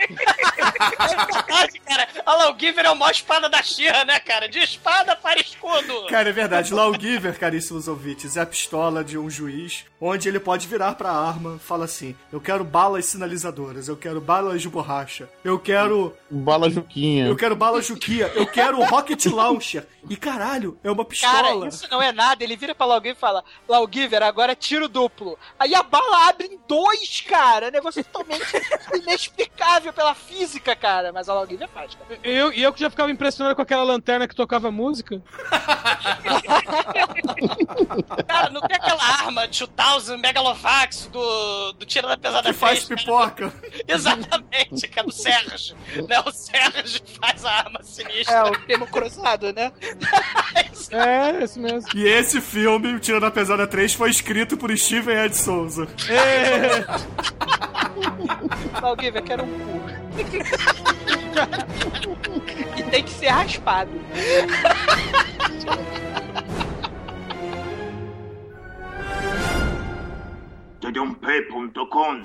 Verdade, cara. A Lawgiver é a maior espada da Xirra, né, cara? De espada para escudo. Cara, é verdade. Lawgiver, caríssimos ouvintes, é a pistola de um juiz, onde ele pode virar pra arma, fala assim: Eu quero balas sinalizadoras, eu quero balas de borracha, eu quero. bala Juquinha. Eu quero balas Juquia, eu quero Rocket Launcher. E caralho, é uma Cara, pistola. isso não é nada. Ele vira pra Lawgiver e fala: Lawgiver, agora é tiro duplo. Aí a bala abre em dois, cara. Negócio totalmente inexplicável pela física, cara. Mas a Lawgiver faz, cara. Eu, e eu que já ficava impressionado com aquela lanterna que tocava música. Cara, não tem aquela arma de 2000 Megalovax do, do Tira da Pesada Que faz 3, pipoca. Exatamente, que é do Sérgio. né? O Sérgio faz a arma sinistra. É, o termo cruzado, né? É, isso mesmo. E esse filme, o Tira da Pesada 3, foi escrito por Steven Ed Souza. É, Lawgiver, quero um cu. e tem que ser raspado. Tedump.com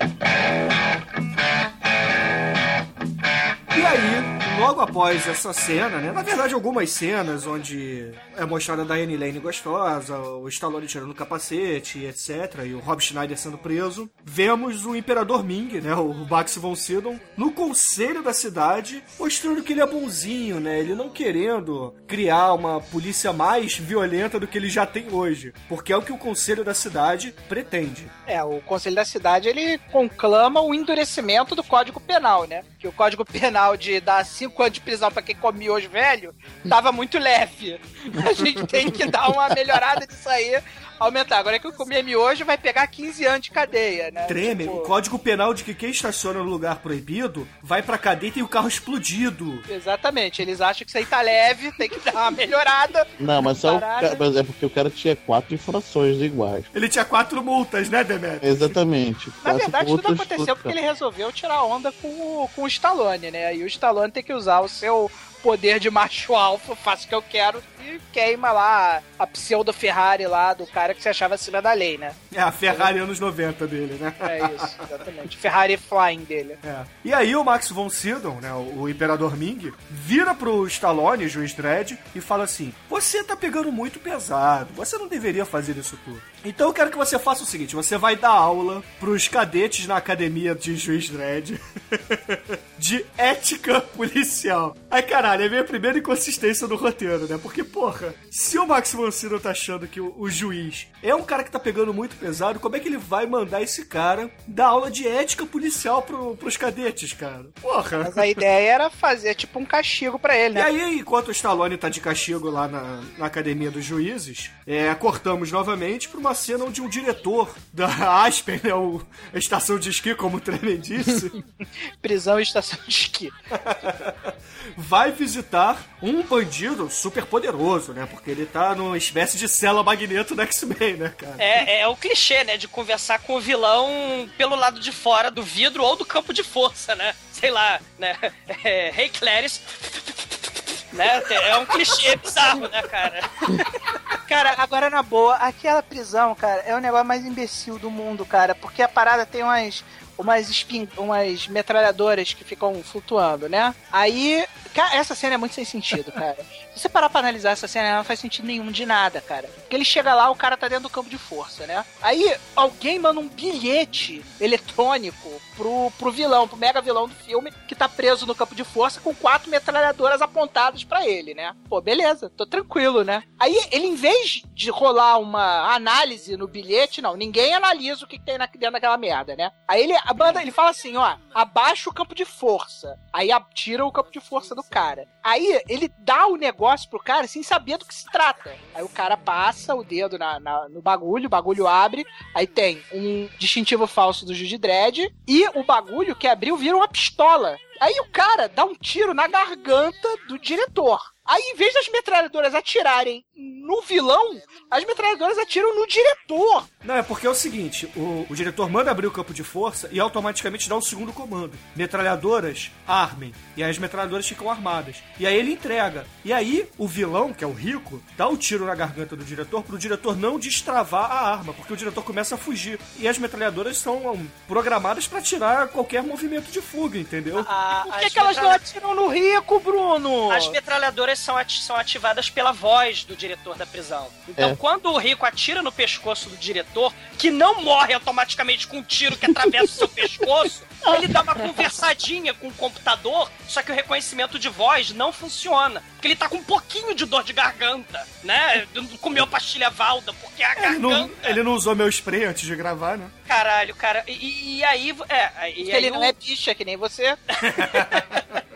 E aí, logo após essa cena, né? Na verdade, algumas cenas onde é mostrada a Diane Lane gostosa, o Stallone tirando o capacete, etc. E o Rob Schneider sendo preso. Vemos o Imperador Ming, né? O Max von Sydow, no conselho da cidade, mostrando que ele é bonzinho, né? Ele não querendo criar uma polícia mais violenta do que ele já tem hoje. Porque é o que o conselho da cidade pretende. É, o Conselho da Cidade ele conclama o endurecimento do Código Penal, né? Que o Código Penal de dar 5 anos de prisão pra quem come miojo velho tava muito leve. A gente tem que dar uma melhorada disso aí, aumentar. Agora é que eu comer miojo vai pegar 15 anos de cadeia, né? Treme, Tipo, o código penal de que quem estaciona no lugar proibido vai pra cadeia e tem o carro explodido. Exatamente, eles acham que isso aí tá leve, tem que dar uma melhorada. Não, mas, só Parada. ca- mas é porque o cara tinha quatro infrações iguais. Ele tinha quatro multas, né, Demet? Exatamente. Na Quatro verdade, tudo aconteceu frutas. porque ele resolveu tirar onda com o, com o Stallone, né? E o Stallone tem que usar o seu poder de macho alfa, faço o que eu quero, e queima lá a pseudo Ferrari lá do cara que se achava acima da lei, né? É a Ferrari anos 90 dele, né? É isso, exatamente. Ferrari Flying dele. É. E aí o Max von Sydow, né, o Imperador Ming, vira pro Stallone, juiz Dredd, e fala assim: Você tá pegando muito pesado, você não deveria fazer isso tudo. Então eu quero que você faça o seguinte: você vai dar aula pros cadetes na academia de juiz Dredd de ética policial. Aí caralho, é a minha primeira inconsistência no roteiro, né? Porque, porra, se o Max Sydow tá achando que o, o juiz é um cara que tá pegando muito pesado, como é que ele vai mandar esse cara dar aula de ética policial pro, pros cadetes, cara? Porra. Mas a ideia era fazer tipo um castigo pra ele, E né? aí, enquanto o Stallone tá de castigo lá na, na academia dos juízes, é, cortamos novamente pra uma cena onde um diretor da Aspen, né, o, a estação de esqui, como o Tremen disse, Prisão e estação de esqui. vai visitar um bandido super poderoso, né? Porque ele tá numa espécie de cela magneto do X-Men, né, cara? É, é o clichê, né? De conversar com o vilão pelo lado de fora do vidro ou do campo de força, né? Sei lá, né? É, Hey Clarice. Né? É um clichê bizarro, né, cara? Cara, agora na boa, aquela prisão, cara, é o negócio mais imbecil do mundo, cara, porque a parada tem umas umas espin... umas metralhadoras que ficam flutuando, né? Aí, cara, essa cena é muito sem sentido, cara. Se você parar pra analisar essa cena, ela não faz sentido nenhum de nada, cara. Porque ele chega lá, o cara tá dentro do campo de força, né? Aí alguém manda um bilhete eletrônico pro, pro vilão, pro mega vilão do filme, que tá preso no campo de força com quatro metralhadoras apontadas pra ele, né? Pô, beleza, tô tranquilo, né? Aí ele, em vez de rolar uma análise no bilhete, não, ninguém analisa o que, que tem na- dentro daquela merda, né? Aí ele, a banda, ele fala assim, ó, abaixa o campo de força. Aí tira o campo de força do cara. Aí ele dá o negócio pro cara sem saber do que se trata. Aí o cara passa o dedo na, na- no bagulho, o bagulho abre, aí tem um distintivo falso do Judy Dredd e o bagulho que abriu vira uma pistola. Aí o cara dá um tiro na garganta do diretor. Aí, em vez das metralhadoras atirarem no vilão, as metralhadoras atiram no diretor. Não, é porque é o seguinte: o, o diretor manda abrir o campo de força e automaticamente dá um segundo comando. Metralhadoras, armem. E aí as metralhadoras ficam armadas. E aí ele entrega. E aí o vilão, que é o rico, dá o tiro na garganta do diretor pro diretor não destravar a arma, porque o diretor começa a fugir. E as metralhadoras são programadas pra tirar qualquer movimento de fuga, entendeu? A- Por que, que elas não metralha- atiram no rico, Bruno? As metralhadoras são, ati- são ativadas pela voz do diretor da prisão. Então, É. quando o Rico atira no pescoço do diretor, que não morre automaticamente com um tiro que atravessa o seu pescoço, ele dá uma conversadinha com o computador, só que o reconhecimento de voz não funciona. Porque ele tá com um pouquinho de dor de garganta, né? Comeu pastilha Valda, porque a Ele não, garganta. ele não usou meu spray antes de gravar, né? Caralho, cara. E, e aí. É, e Porque aí ele o- não é bicha, que nem você.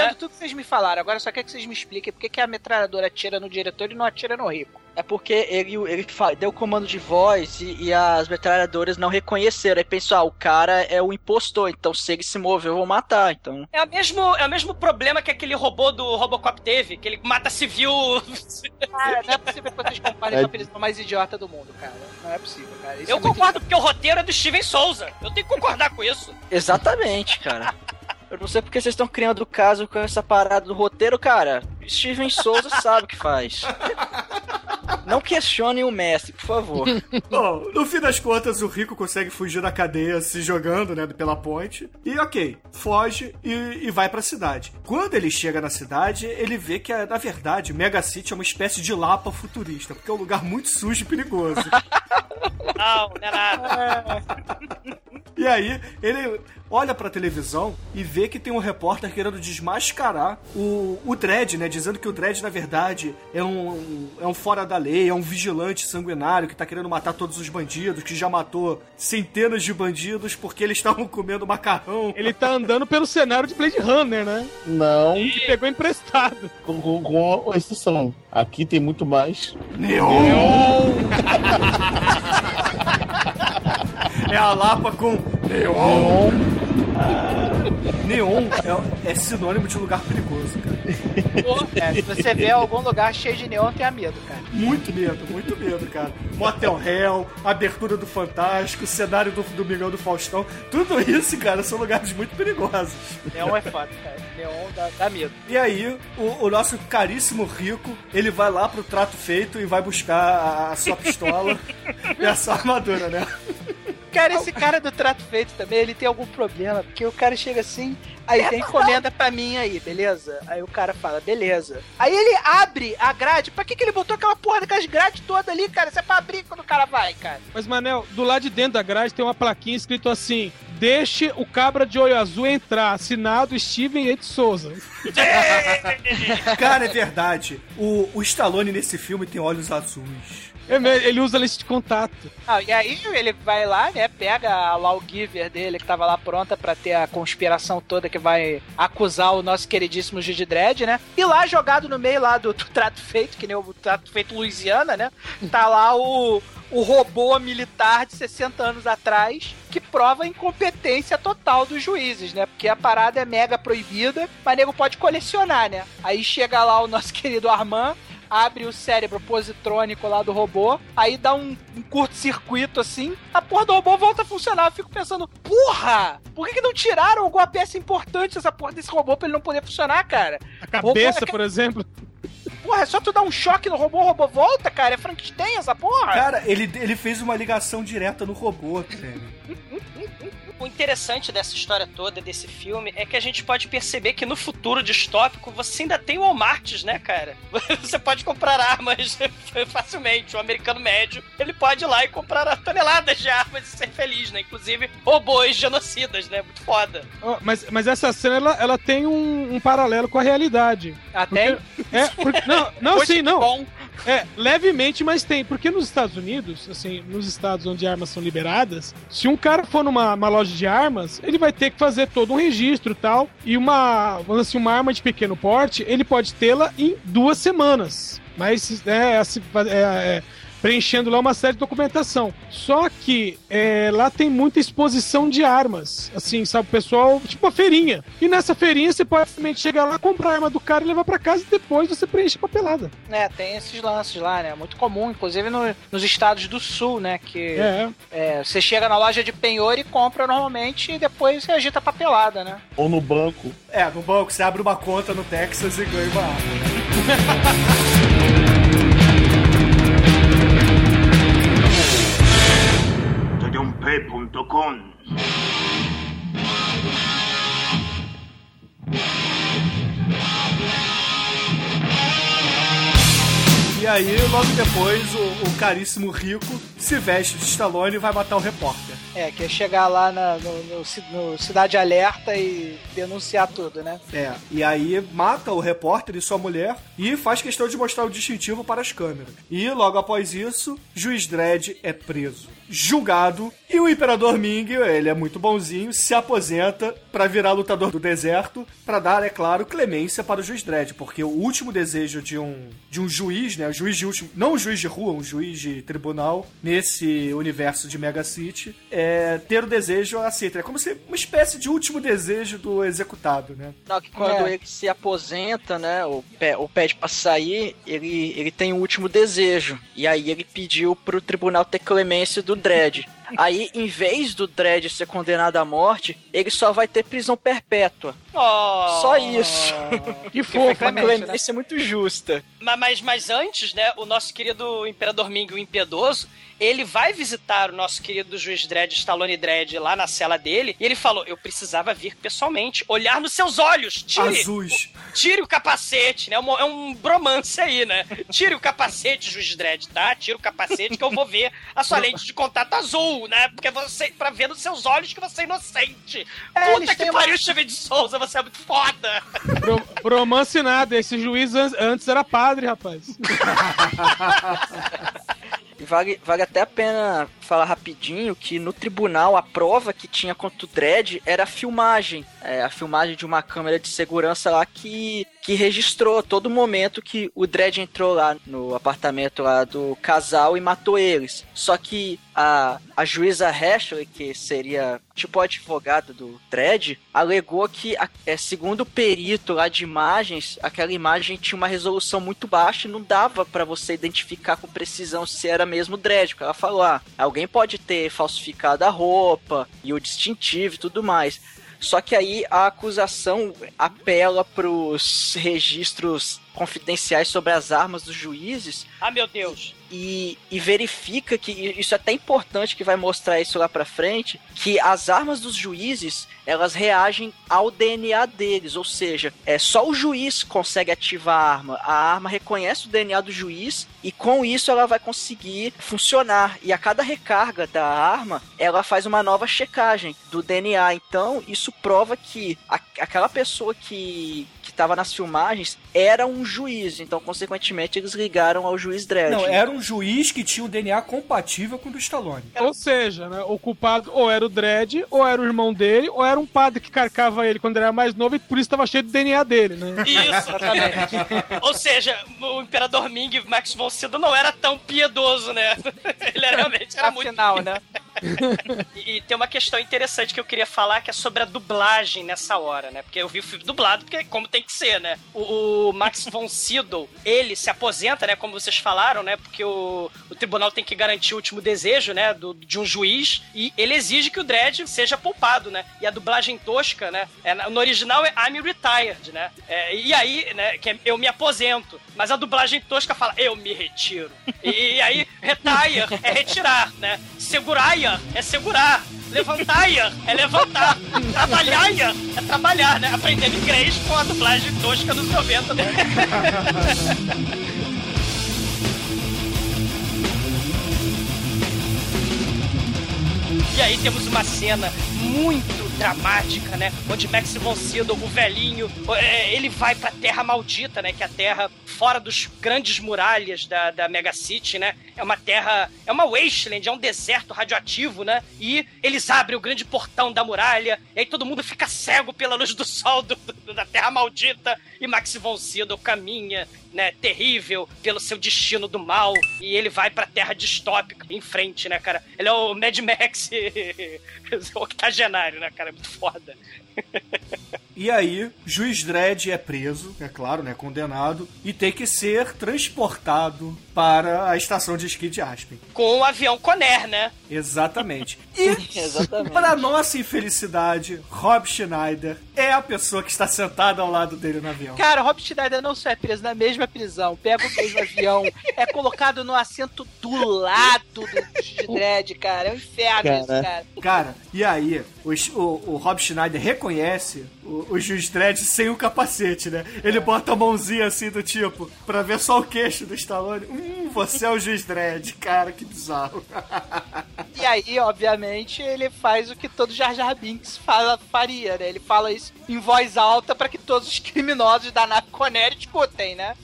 Entendo tudo que vocês me falaram, agora só quero que vocês me expliquem por que a metralhadora atira no diretor e não atira no rico. É porque ele, ele deu comando de voz e, e as metralhadoras não reconheceram. Aí pensou, ah, o cara é o impostor, então se ele se mover eu vou matar. Então, É o, mesmo, é o mesmo problema que aquele robô do Robocop teve, que ele mata civil. Cara, não é possível que vocês comparem É. com a prisão mais idiota do mundo, cara. Não é possível, cara. Isso Eu é muito concordo, porque o roteiro é do Steven Souza. Eu tenho que concordar com isso. exatamente, cara. Eu não sei porque vocês estão criando o caso com essa parada do roteiro, cara. Steven Souza sabe o que faz. Não questionem o mestre, por favor. Bom, no fim das contas, o Rico consegue fugir da cadeia se jogando, né, pela ponte. E ok, foge e, e vai pra cidade. Quando ele chega na cidade, ele vê que, na verdade, Mega City é uma espécie de Lapa futurista, porque é um lugar muito sujo e perigoso. Não, não é nada. E aí, ele olha pra televisão e vê que tem um repórter querendo desmascarar o, o Dredd, né? Dizendo que o Dredd, na verdade, é um, é um fora da lei, é um vigilante sanguinário que tá querendo matar todos os bandidos, que já matou centenas de bandidos porque eles estavam comendo macarrão. Ele tá andando pelo cenário de Blade Runner, né? Não, Que pegou emprestado. com, com, com a exceção. Aqui tem muito mais. Neon! é a Lapa com Neon. Neon é, é sinônimo de lugar perigoso, cara. É, se você vê algum lugar cheio de neon, tenha medo, cara. Muito medo, muito medo, cara. Motel Hell, abertura do Fantástico, cenário do Domingão do Faustão. Tudo isso, cara, são lugares muito perigosos. Neon é foda, cara. Neon dá, dá medo. E aí, o, o nosso caríssimo rico, ele vai lá pro trato feito e vai buscar a, a sua pistola e a sua armadura, né? Cara, esse cara do trato feito também, ele tem algum problema, porque o cara chega assim, aí tem encomenda pra mim aí, beleza? Aí o cara fala, beleza. Aí ele abre a grade, pra que, que ele botou aquela porra daquelas grades todas ali, cara? Isso é pra abrir quando o cara vai, cara. Mas, Manel, do lado de dentro da grade tem uma plaquinha escrito assim: Deixe o cabra de olho azul entrar. Assinado Steven Ed Souza. Cara, é verdade. O, o Stallone nesse filme tem olhos azuis. É Ele usa lista de contato. Ah, e aí ele vai lá, né, pega a lawgiver dele que tava lá pronta pra ter a conspiração toda que vai acusar o nosso queridíssimo Gigi Dredd, né? E lá jogado no meio lá do, do trato feito, que nem o trato feito Louisiana, né? Tá lá o o robô militar de 60 anos atrás que prova a incompetência total dos juízes, né? Porque a parada é mega proibida, mas nego pode colecionar, né? Aí chega lá o nosso querido Armand, abre o cérebro positrônico lá do robô, aí dá um, um curto-circuito assim, a porra do robô volta a funcionar. Eu fico pensando, porra! Por que, que não tiraram alguma peça importante dessa porra desse robô pra ele não poder funcionar, cara? A cabeça, Robô é por exemplo. Porra, é só tu dar um choque no robô, o robô volta, cara? É Frankenstein essa porra? Cara, ele, ele fez uma ligação direta no robô, cara. O interessante dessa história toda, desse filme, é que a gente pode perceber que no futuro distópico você ainda tem Walmarts, né, cara? Você pode comprar armas facilmente. O americano médio, ele pode ir lá e comprar toneladas de armas e ser feliz, né? Inclusive robôs genocidas, né? Muito foda. Ó, Mas, mas essa cena, ela, ela tem um, um paralelo com a realidade. Até. É, porque, não, não, sim, não. Bom. É, levemente, mas tem. Porque nos Estados Unidos, assim, nos estados onde armas são liberadas, se um cara for numa uma loja de armas, ele vai ter que fazer todo um registro tal. E uma, assim, uma arma de pequeno porte, ele pode tê-la em duas semanas. Mas é, assim, é, é, preenchendo lá uma série de documentação. Só que é, lá tem muita exposição de armas. Assim, sabe, o pessoal, tipo uma feirinha. E nessa feirinha você pode simplesmente chegar lá, comprar a arma do cara e levar pra casa e depois você preenche a papelada. É, tem esses lances lá, né? Muito comum, inclusive no- nos estados do sul, né? Que É. é, você chega na loja de penhor e compra normalmente e depois você agita a papelada, né? Ou no banco. É, no banco, você abre uma conta no Texas e ganha uma arma. E aí, logo depois, o, o caríssimo rico se veste de Stallone e vai matar o repórter. É, que é chegar lá na, no, no no Cidade Alerta e denunciar tudo, né? É, e aí mata o repórter e sua mulher e faz questão de mostrar o distintivo para as câmeras. E logo após isso, Juiz Dredd é preso, julgado e o Imperador Ming, ele é muito bonzinho, se aposenta para virar lutador do deserto, para dar, é claro, clemência para o Juiz Dredd, porque o último desejo de um de um juiz, né, juiz de último, não um juiz de rua, um juiz de tribunal nesse universo de Mega City, é ter o desejo aceito. É como se uma espécie de último desejo do executado, né? Não, que quando É. ele se aposenta, né, ou, pe- ou pede pra sair, ele, ele tem o último desejo. E aí ele pediu pro tribunal ter clemência do Dredd. Aí, em vez do Dredd ser condenado à morte, ele só vai ter prisão perpétua. Oh. Só isso. Que foi fofo, Clemente, né? Uma clemência muito justa. Ma- Mas, mas antes, né, o nosso querido Imperador Ming, o Impiedoso, ele vai visitar o nosso querido juiz Dredd, Stallone Dredd, lá na cela dele, e ele falou, eu precisava vir pessoalmente, olhar nos seus olhos, tire, Azuis. tire o capacete, né, é um- é um bromance aí, né, tire o capacete, juiz Dredd, tá, tira o capacete que eu vou ver a sua lente de contato azul, né, porque você, pra ver nos seus olhos que você é inocente. É, Puta que uma- pariu, Steven de Souza, você é muito foda. Bro, bromance nada, esse juiz an- antes era padre, rapaz. E Vale, vale até a pena falar rapidinho que no tribunal a prova que tinha contra o Dredd era a filmagem. É, a filmagem de uma câmera de segurança lá que, que registrou todo momento que o Dredd entrou lá no apartamento lá do casal e matou eles. Só que a, a juíza Ashley, que seria tipo a advogada do Dredd, alegou que, é, segundo o perito lá de imagens, aquela imagem tinha uma resolução muito baixa e não dava pra você identificar com precisão se era mesmo o Dredd. Porque ela falou, ah, alguém pode ter falsificado a roupa e o distintivo e tudo mais. Só que aí a acusação apela pros registros confidenciais sobre as armas dos juízes Ah, meu Deus. E, e verifica que isso é até importante que vai mostrar isso lá pra frente que as armas dos juízes elas reagem ao DNA deles, ou seja, é só o juiz consegue ativar a arma. A arma reconhece o DNA do juiz e com isso ela vai conseguir funcionar. E a cada recarga da arma, ela faz uma nova checagem do DNA. Então, isso prova que a- aquela pessoa que estava nas filmagens era um juiz. Então, consequentemente, eles ligaram ao juiz Dredd. Não, era um juiz que tinha um DNA compatível com o do Stallone. Ou seja, né, o culpado ou era o Dredd, ou era o irmão dele, ou era um padre que carcava ele quando ele era mais novo e por isso tava cheio de DNA dele, né? Isso, Ou seja, o Imperador Ming, Max von Sydow, não era tão piedoso, né? Ele era, realmente era muito... Né? E, e tem uma questão interessante que eu queria falar, que é sobre a dublagem nessa hora, né? Porque eu vi o filme dublado, porque como tem que ser, né? O, o Max von Sydow, ele se aposenta, né? Como vocês falaram, né? Porque o, o tribunal tem que garantir o último desejo, né? Do, de um juiz, e ele exige que o Dredd seja poupado, né? E a dublagem tosca, né? É, no original é I'm retired, né? É, e aí, né? Que é, eu me aposento. Mas a dublagem tosca fala eu me retiro. E, e aí, retire é retirar, né? Seguraia é segurar. Levantaia é levantar. Trabalhaia é trabalhar, né? Aprendendo inglês com a dublagem tosca dos 90, né? E aí temos uma cena muito dramática, né? Onde Max von Sydow, o velhinho, é, ele vai pra Terra Maldita, né? Que é a terra fora dos grandes muralhas da, da Mega City, né? É uma terra, é uma wasteland, é um deserto radioativo, né? E eles abrem o grande portão da muralha, e aí todo mundo fica cego pela luz do sol do- do- da Terra Maldita, e Max von Sydow caminha, né, terrível pelo seu destino do mal, e ele vai pra Terra distópica em frente, né, cara? Ele é o Mad Max octogenário, né, cara? É muito foda. E aí, juiz Dredd é preso, é claro, né? Condenado, e tem que ser transportado para a estação de esqui de Aspen. Com o avião Conner, né? Exatamente. E, Exatamente. para nossa infelicidade, Rob Schneider é a pessoa que está sentada ao lado dele no avião. Cara, Rob Schneider não só é preso na mesma prisão, pega o mesmo avião, é colocado no assento do lado do de Dredd, cara. É um inferno Cara. isso, cara. Cara, e aí, os- o, o Rob Schneider reconhece o, o juiz Dredd sem o capacete, né? Ele bota a mãozinha assim do tipo, pra ver só o queixo do Stallone. Hum, você é o juiz Dredd, cara, que bizarro. E aí, obviamente, ele faz o que todo Jar Jar Binks fala, faria, né? Ele fala isso em voz alta pra que todos os criminosos da nave escutem, né?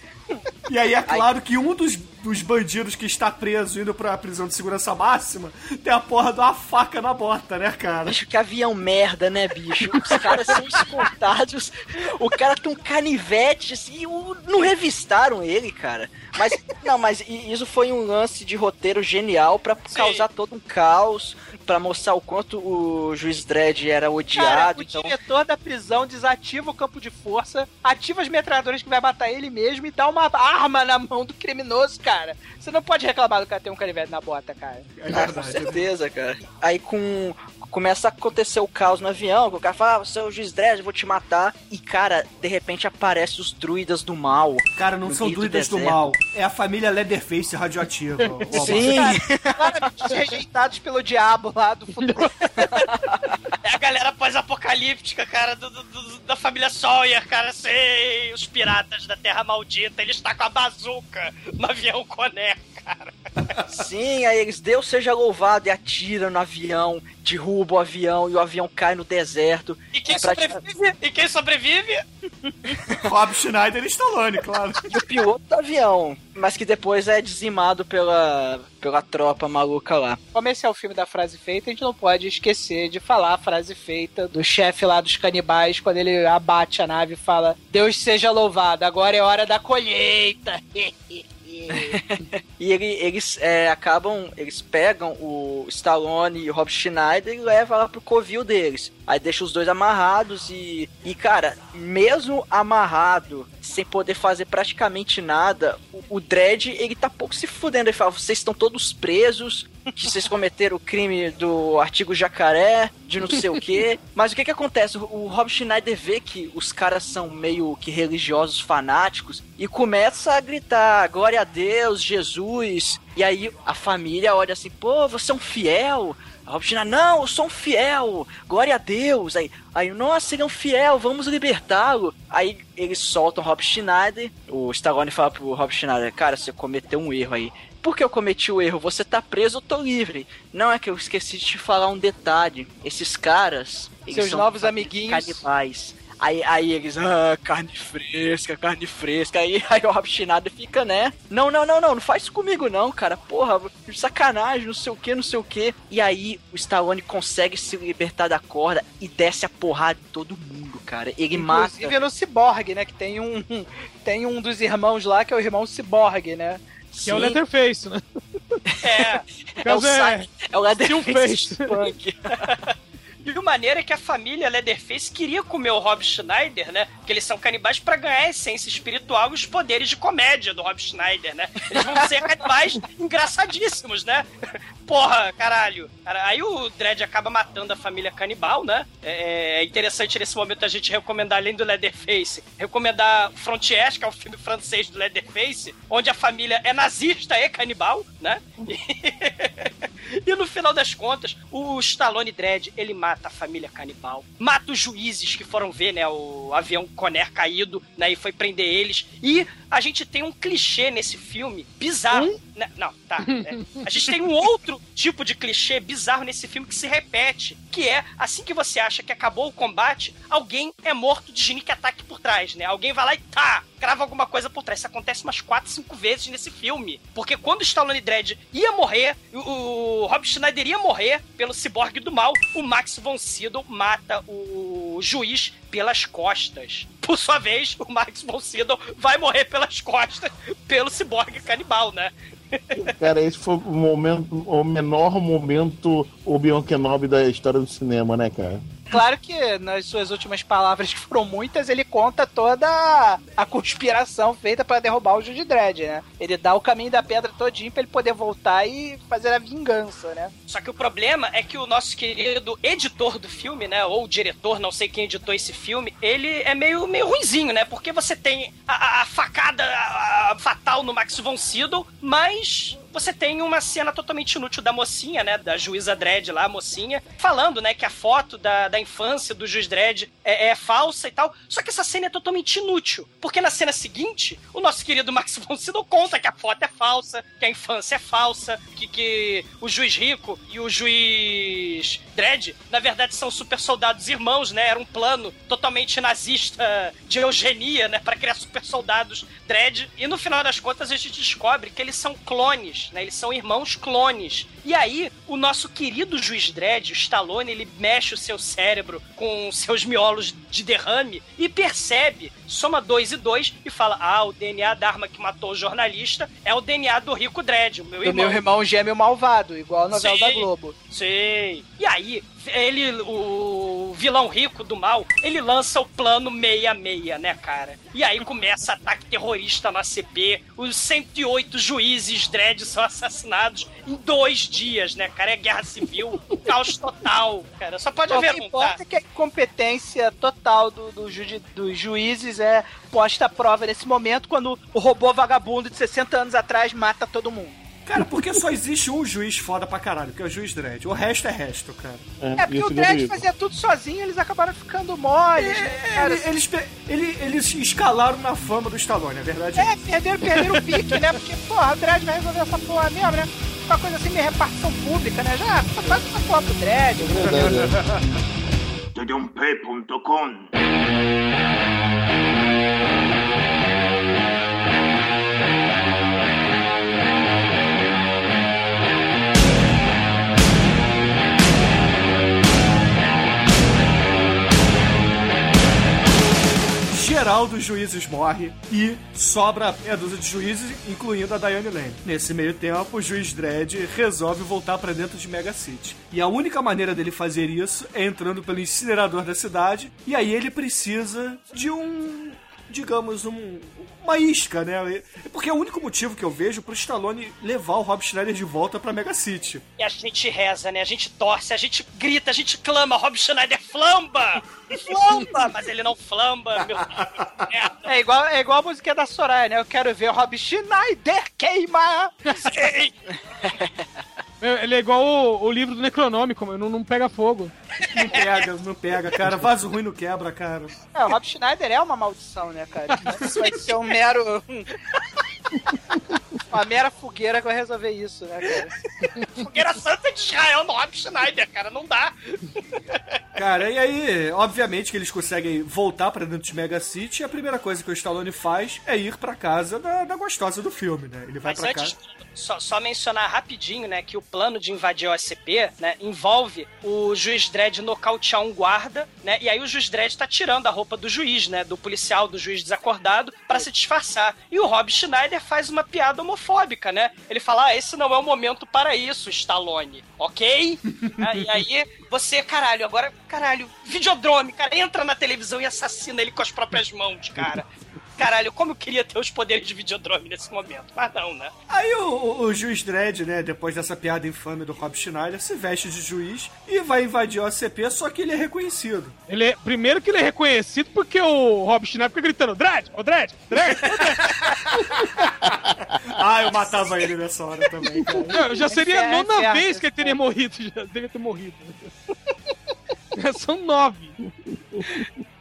E aí é claro que um dos, dos bandidos que está preso indo pra prisão de segurança máxima tem a porra de uma faca na bota, né, cara? Bicho, que avião merda, né, bicho? Os caras são escoltados. O cara tem um canivete, assim, e o- não revistaram ele, cara. Mas, não, mas isso foi um lance de roteiro genial pra causar todo um caos, pra mostrar o quanto o juiz Dredd era Cara, odiado. o então, diretor da prisão desativa o campo de força, ativa as metralhadoras que vai matar ele mesmo e dá uma arma na mão do criminoso, cara. Você não pode reclamar do cara ter um canivete na bota, cara. É Ah, com verdade. certeza, cara. Aí com. Começa a acontecer o caos no avião, que o cara fala, ah, você é o juiz Dredd, eu vou te matar. E, cara, de repente aparecem os druidas do mal. Cara, não são do druidas do deserto. mal. É a família Leatherface radioativa. Sim, Claramente rejeitados pelo diabo lá do futuro. É a galera pós-apocalíptica, cara, do- do- do- da família Sawyer, cara, sei, os piratas da Terra Maldita, eles tá com a bazuca no avião Conner, cara. sim, aí eles, Deus seja louvado, e atiram no avião, derrubam o avião e o avião cai no deserto. E quem É sobrevive? E quem sobrevive? Rob Schneider e Stallone, claro. E o piloto do avião, mas que depois é dizimado pela, pela tropa maluca lá. Como esse é o filme da frase feita, a gente não pode esquecer de falar a frase feita do chefe lá dos canibais, quando ele abate a nave e fala: Deus seja louvado, agora é hora da colheita. E ele- eles é, acabam, eles pegam o Stallone e o Rob Schneider e levam lá pro covil deles. Aí deixa os dois amarrados e, e cara, mesmo amarrado, sem poder fazer praticamente nada, o, o Dredd, ele tá pouco se fudendo. Ele fala, vocês estão todos presos, que vocês cometeram o crime do artigo jacaré, de não sei o quê. Mas o que que acontece? O, Rob Schneider vê que os caras são meio que religiosos fanáticos e começa a gritar, glória a Deus, Jesus. E aí a família olha assim, pô, você é um fiel. A Rob Schneider, não, eu sou um fiel, glória a Deus. Aí, aí nossa, ele é um fiel, vamos libertá-lo. Aí eles soltam o Rob Schneider, o Stallone fala pro Rob Schneider, cara, você cometeu um erro aí. Por que eu cometi o erro? Você tá preso, eu tô livre. Não é que eu esqueci de te falar um detalhe. Esses caras. Seus novos amiguinhos. Canibais. Aí, aí eles, ah, carne fresca, carne fresca. Aí, aí o Schneider fica, né? Não, não, não, não, não faz isso comigo não, cara. Porra, sacanagem, não sei o que, não sei o que. E aí o Stallone consegue se libertar da corda e desce a porrada em todo mundo, cara. Ele mata. Inclusive no Cyborg, né? Que tem um, tem um dos irmãos lá que é o irmão Cyborg, né? Que é o Sim, Letterface, né? É. É o é, é o Leatherface Steel Punk. E o maneiro é que a família Leatherface queria comer o Rob Schneider, né? Porque eles são canibais pra ganhar a essência espiritual e os poderes de comédia do Rob Schneider, né? Eles vão ser canibais engraçadíssimos, né? Porra, caralho. Cara, Aí o Dredd acaba matando a família canibal, né? É é interessante nesse momento a gente recomendar, além do Leatherface, recomendar Frontiers, que é o filme francês do Leatherface, onde a família é nazista e canibal, né? E no final das contas, o Stallone Dredd, ele mata a família canibal, mata os juízes que foram ver, né, o avião Conner caído, né, e foi prender eles. E a gente tem um clichê nesse filme bizarro. Né, Não, tá. é. A gente tem um outro tipo de clichê bizarro nesse filme que se repete, que é assim que você acha que acabou o combate, alguém é morto de sneak ataque por trás, né? Alguém vai lá e tá, crava alguma coisa por trás. Isso acontece umas 4, 5 vezes nesse filme. Porque quando o Stallone Dredd ia morrer, o, o Rob Schneider ia morrer pelo ciborgue do mal, o Max von Sydow mata o juiz pelas costas. Por sua vez, o Max von Sydow vai morrer pelas costas pelo ciborgue canibal, né? Cara, esse foi o momento, o menor momento Obi-Wan Kenobi da história do cinema, né, cara? Claro que nas suas últimas palavras, que foram muitas, ele conta toda a conspiração feita para derrubar o Jude Dredd, né? Ele dá o caminho da pedra todinho pra ele poder voltar e fazer a vingança, né? Só que o problema é que o nosso querido editor do filme, né, ou diretor, não sei quem editou esse filme, ele é meio, meio ruinzinho, né? Porque você tem a, a- a facada a- a fatal no Max von Sydow, mas você tem uma cena totalmente inútil da mocinha, né, da juíza Dredd lá, a mocinha, falando, né, que a foto da, da infância do juiz Dredd é, é falsa e tal. Só que essa cena é totalmente inútil, porque na cena seguinte, o nosso querido Max von Sydow conta que a foto é falsa, que a infância é falsa, que, que o juiz rico e o juiz Dredd, na verdade, são super soldados irmãos, né? Era um plano totalmente nazista de eugenia, né? Pra criar super soldados Dredd. E no final das contas, a gente descobre que eles são clones né? Eles são irmãos clones. E aí, o nosso querido juiz Dredd, o Stallone, ele mexe o seu cérebro com seus miolos de derrame e percebe, soma dois e dois e fala: Ah, o DNA da arma que matou o jornalista é o DNA do Rico Dredd, o meu Do irmão. meu irmão gêmeo malvado, igual a novela Sim. da Globo. Sim. E aí, ele, o vilão rico do mal, ele lança o plano 66, né, cara? E aí começa ataque terrorista na CP, os 108 juízes dread são assassinados em dois dias, né, cara? É guerra civil, caos total, cara. Só pode O haver que um, importa tá? é que a competência total do, do ju- dos juízes é posta à prova nesse momento, quando o robô vagabundo de 60 anos atrás mata todo mundo. Cara, porque só existe um juiz foda pra caralho, que é o juiz Dredd. O resto é resto, cara. É porque o Dredd fazia tudo sozinho, eles acabaram ficando moles, né, cara? Ele- eles, pe- ele- eles escalaram na fama do Stallone, é verdade? É, perderam, perderam o pique, né? Porque, porra, o Dredd vai resolver essa porra mesmo, né? Uma coisa assim, meio repartição pública, né? Já faz essa porra pro Dredd. Tdump.com Geral dos juízes morre e sobra meia dúzia de juízes, incluindo a Diane Lane. Nesse meio tempo, o juiz Dredd resolve voltar pra dentro de Mega City. E a única maneira dele fazer isso é entrando pelo incinerador da cidade, e aí ele precisa de um digamos, um, uma isca, né? Porque é o único motivo que eu vejo pro Stallone levar o Rob Schneider de volta pra Mega City. E a gente reza, né? A gente torce, a gente grita, a gente clama, Rob Schneider flamba! Flamba! Mas ele não flamba, meu Deus. É igual, é igual a música da Soraya, né? Eu quero ver o Rob Schneider queimar. Ele é igual o, o livro do Necronômico, mano, não, não pega fogo. Não pega, não pega, cara. Vaso ruim não quebra, cara. É, o Rob Schneider é uma maldição, né, cara? Isso vai ser um mero. Uma mera fogueira que vai resolver isso, né, cara? Fogueira Santa de Israel no Rob Schneider, cara, não dá. Cara, e aí, obviamente que eles conseguem voltar pra dentro de Mega City e a primeira coisa que o Stallone faz é ir pra casa da, da gostosa do filme, né? Ele vai Mas pra antes, casa. só, só mencionar rapidinho, né, que o plano de invadir o SCP, né, envolve o juiz Dredd nocautear um guarda, né, e aí o juiz Dredd tá tirando a roupa do juiz, né, do policial, do juiz desacordado, pra se disfarçar. E o Rob Schneider faz uma piada homofóbica, né? Ele fala, ah, esse não é o momento para isso, Stallone, ok? E aí, você, caralho, agora, caralho, Videodrome, cara, entra na televisão e assassina ele com as próprias mãos, cara. Caralho, como eu queria ter os poderes de Videodrome nesse momento. Mas não, né? Aí o, o- o juiz Dredd, né, depois dessa piada infame do Rob Schneider, se veste de juiz e vai invadir o ACP, só que ele é reconhecido. Ele é, primeiro que ele é reconhecido porque o Rob Schneider fica gritando Dredd, ô Dredd, Dredd. Ah, eu matava ele nessa hora também, cara. Não, já seria a Inferno, nona inferno, vez que ele teria morrido. Já deveria ter morrido. São nove.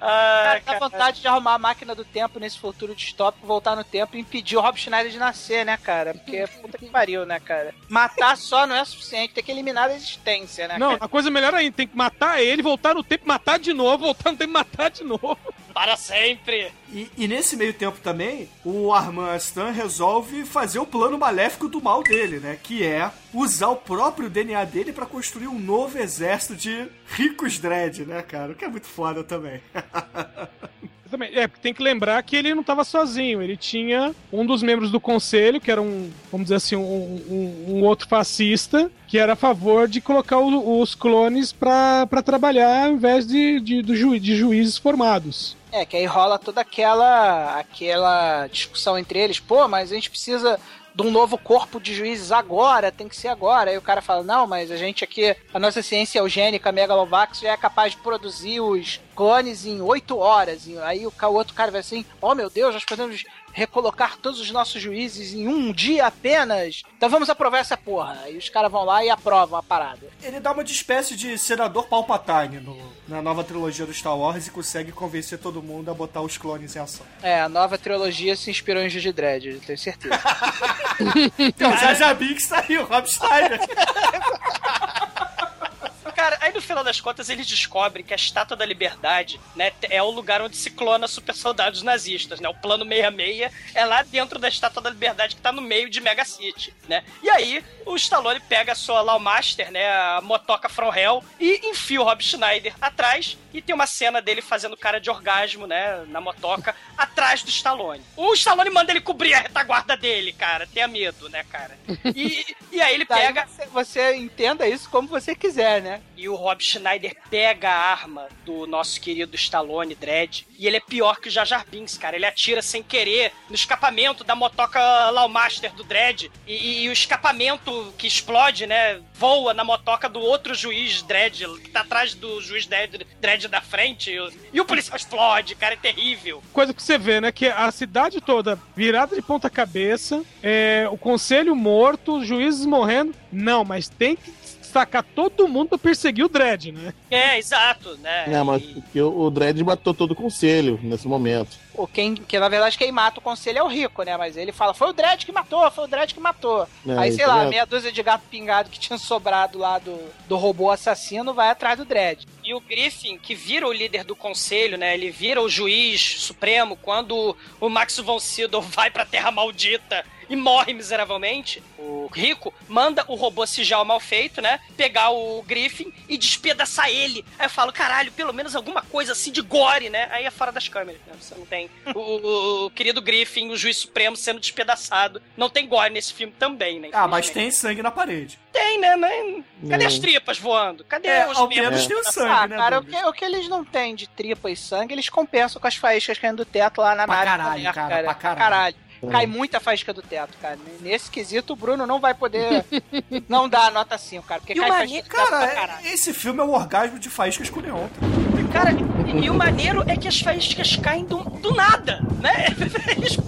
Ah, Cara, dá vontade de arrumar a máquina do tempo nesse futuro distópico, voltar no tempo e impedir o Rob Schneider de nascer, né, cara? Porque puta que pariu, né, cara? Matar só não é suficiente, tem que eliminar a existência, né, Não, cara? a coisa melhor ainda, tem que matar ele, voltar no tempo, matar de novo, voltar no tempo, matar de novo. Para sempre. E, e nesse meio tempo também, o Armand Astan resolve fazer o plano maléfico do mal dele, né? Que é usar o próprio DNA dele pra construir um novo exército de ricos dread, né, cara? O que é muito foda também. Também, É, porque tem que lembrar que ele não estava sozinho. Ele tinha um dos membros do conselho, que era um, vamos dizer assim, um, um- um outro fascista, que era a favor de colocar o- os clones pra pra trabalhar ao invés de, de, ju- de juízes formados. É, que aí rola toda aquela aquela discussão entre eles, pô, mas a gente precisa de um novo corpo de juízes agora, tem que ser agora. Aí o cara fala, não, mas a gente aqui, a nossa ciência eugênica Megalovax já é capaz de produzir os clones em oito horas. Aí o outro cara vai assim, oh meu Deus, nós podemos recolocar todos os nossos juízes em um dia apenas. Então vamos aprovar essa porra. Aí os caras vão lá e aprovam a parada. Ele dá uma de espécie de senador Palpatine no- na nova trilogia do Star Wars e consegue convencer todo mundo a botar os clones em ação. É, a nova trilogia se inspirou em Judy Dredd, eu tenho certeza. Então, já Binks tá aí, o Rob Schneider. Cara, aí no final das contas eles descobrem que a Estátua da Liberdade, né, é o lugar onde se clona super soldados nazistas, né? O plano 66 é lá dentro da Estátua da Liberdade que tá no meio de Mega City, né? E aí o Stallone pega a sua Lawmaster, né, a motoca From Hell e enfia o Rob Schneider atrás e tem uma cena dele fazendo cara de orgasmo, né, na motoca atrás do Stallone. O Stallone manda ele cobrir a retaguarda dele, cara. Tenha medo, né, cara? E, e aí ele pega você, você entenda isso como você quiser, né? E o Rob Schneider pega a arma do nosso querido Stallone Dredd e ele é pior que o Jar Jar Binks, cara. Ele atira sem querer no escapamento da motoca Lawmaster do Dredd e, e o escapamento que explode, né, voa na motoca do outro juiz Dredd que tá atrás do juiz Dredd, Dredd da frente e o policial explode, cara, é terrível. Coisa que você vê, né? Que a cidade toda virada de ponta cabeça, é, o conselho morto, os juízes morrendo. Não, mas tem que sacar todo mundo pra perseguir o Dredd, né? É, exato, né? Não, mas E- porque o o Dredd matou todo o conselho nesse momento. O quem, que na verdade quem mata o conselho é o rico, né? Mas ele fala, foi o Dredd que matou, foi o Dredd que matou. É, Aí, sei lá, é- meia dúzia de gato pingado que tinha sobrado lá do, do robô assassino vai atrás do Dredd. E o Griffin, que vira o líder do conselho, né? Ele vira o juiz supremo quando o Max von Sydow vai pra Terra Maldita e morre miseravelmente. O Rico manda o robô Sigel mal feito, né? Pegar o Griffin e despedaçar ele. Aí eu falo, caralho, pelo menos alguma coisa assim de gore, né? Aí é fora das câmeras, né? Você não tem o, o- o querido Griffin, o juiz supremo, sendo despedaçado. Não tem gore nesse filme também, né? Ah, mas tem sangue na parede. Tem, né? Né? Cadê as tripas voando? Cadê É, os ao membros? menos tem o sangue, ah, né, cara, o que, o que eles não têm de tripa e sangue, eles compensam com as faíscas caindo do teto lá na Pra nave. caralho, cara, Terra, pra caralho. Cai muita faísca do teto, cara. Nesse quesito, o Bruno não vai poder não dar a nota 5, cara. Porque E cai mani- faísca do teto pra Cara, caralho. é- esse filme é o orgasmo de faíscas com neon. Cara, e, e o maneiro é que as faíscas caem do, do nada, né?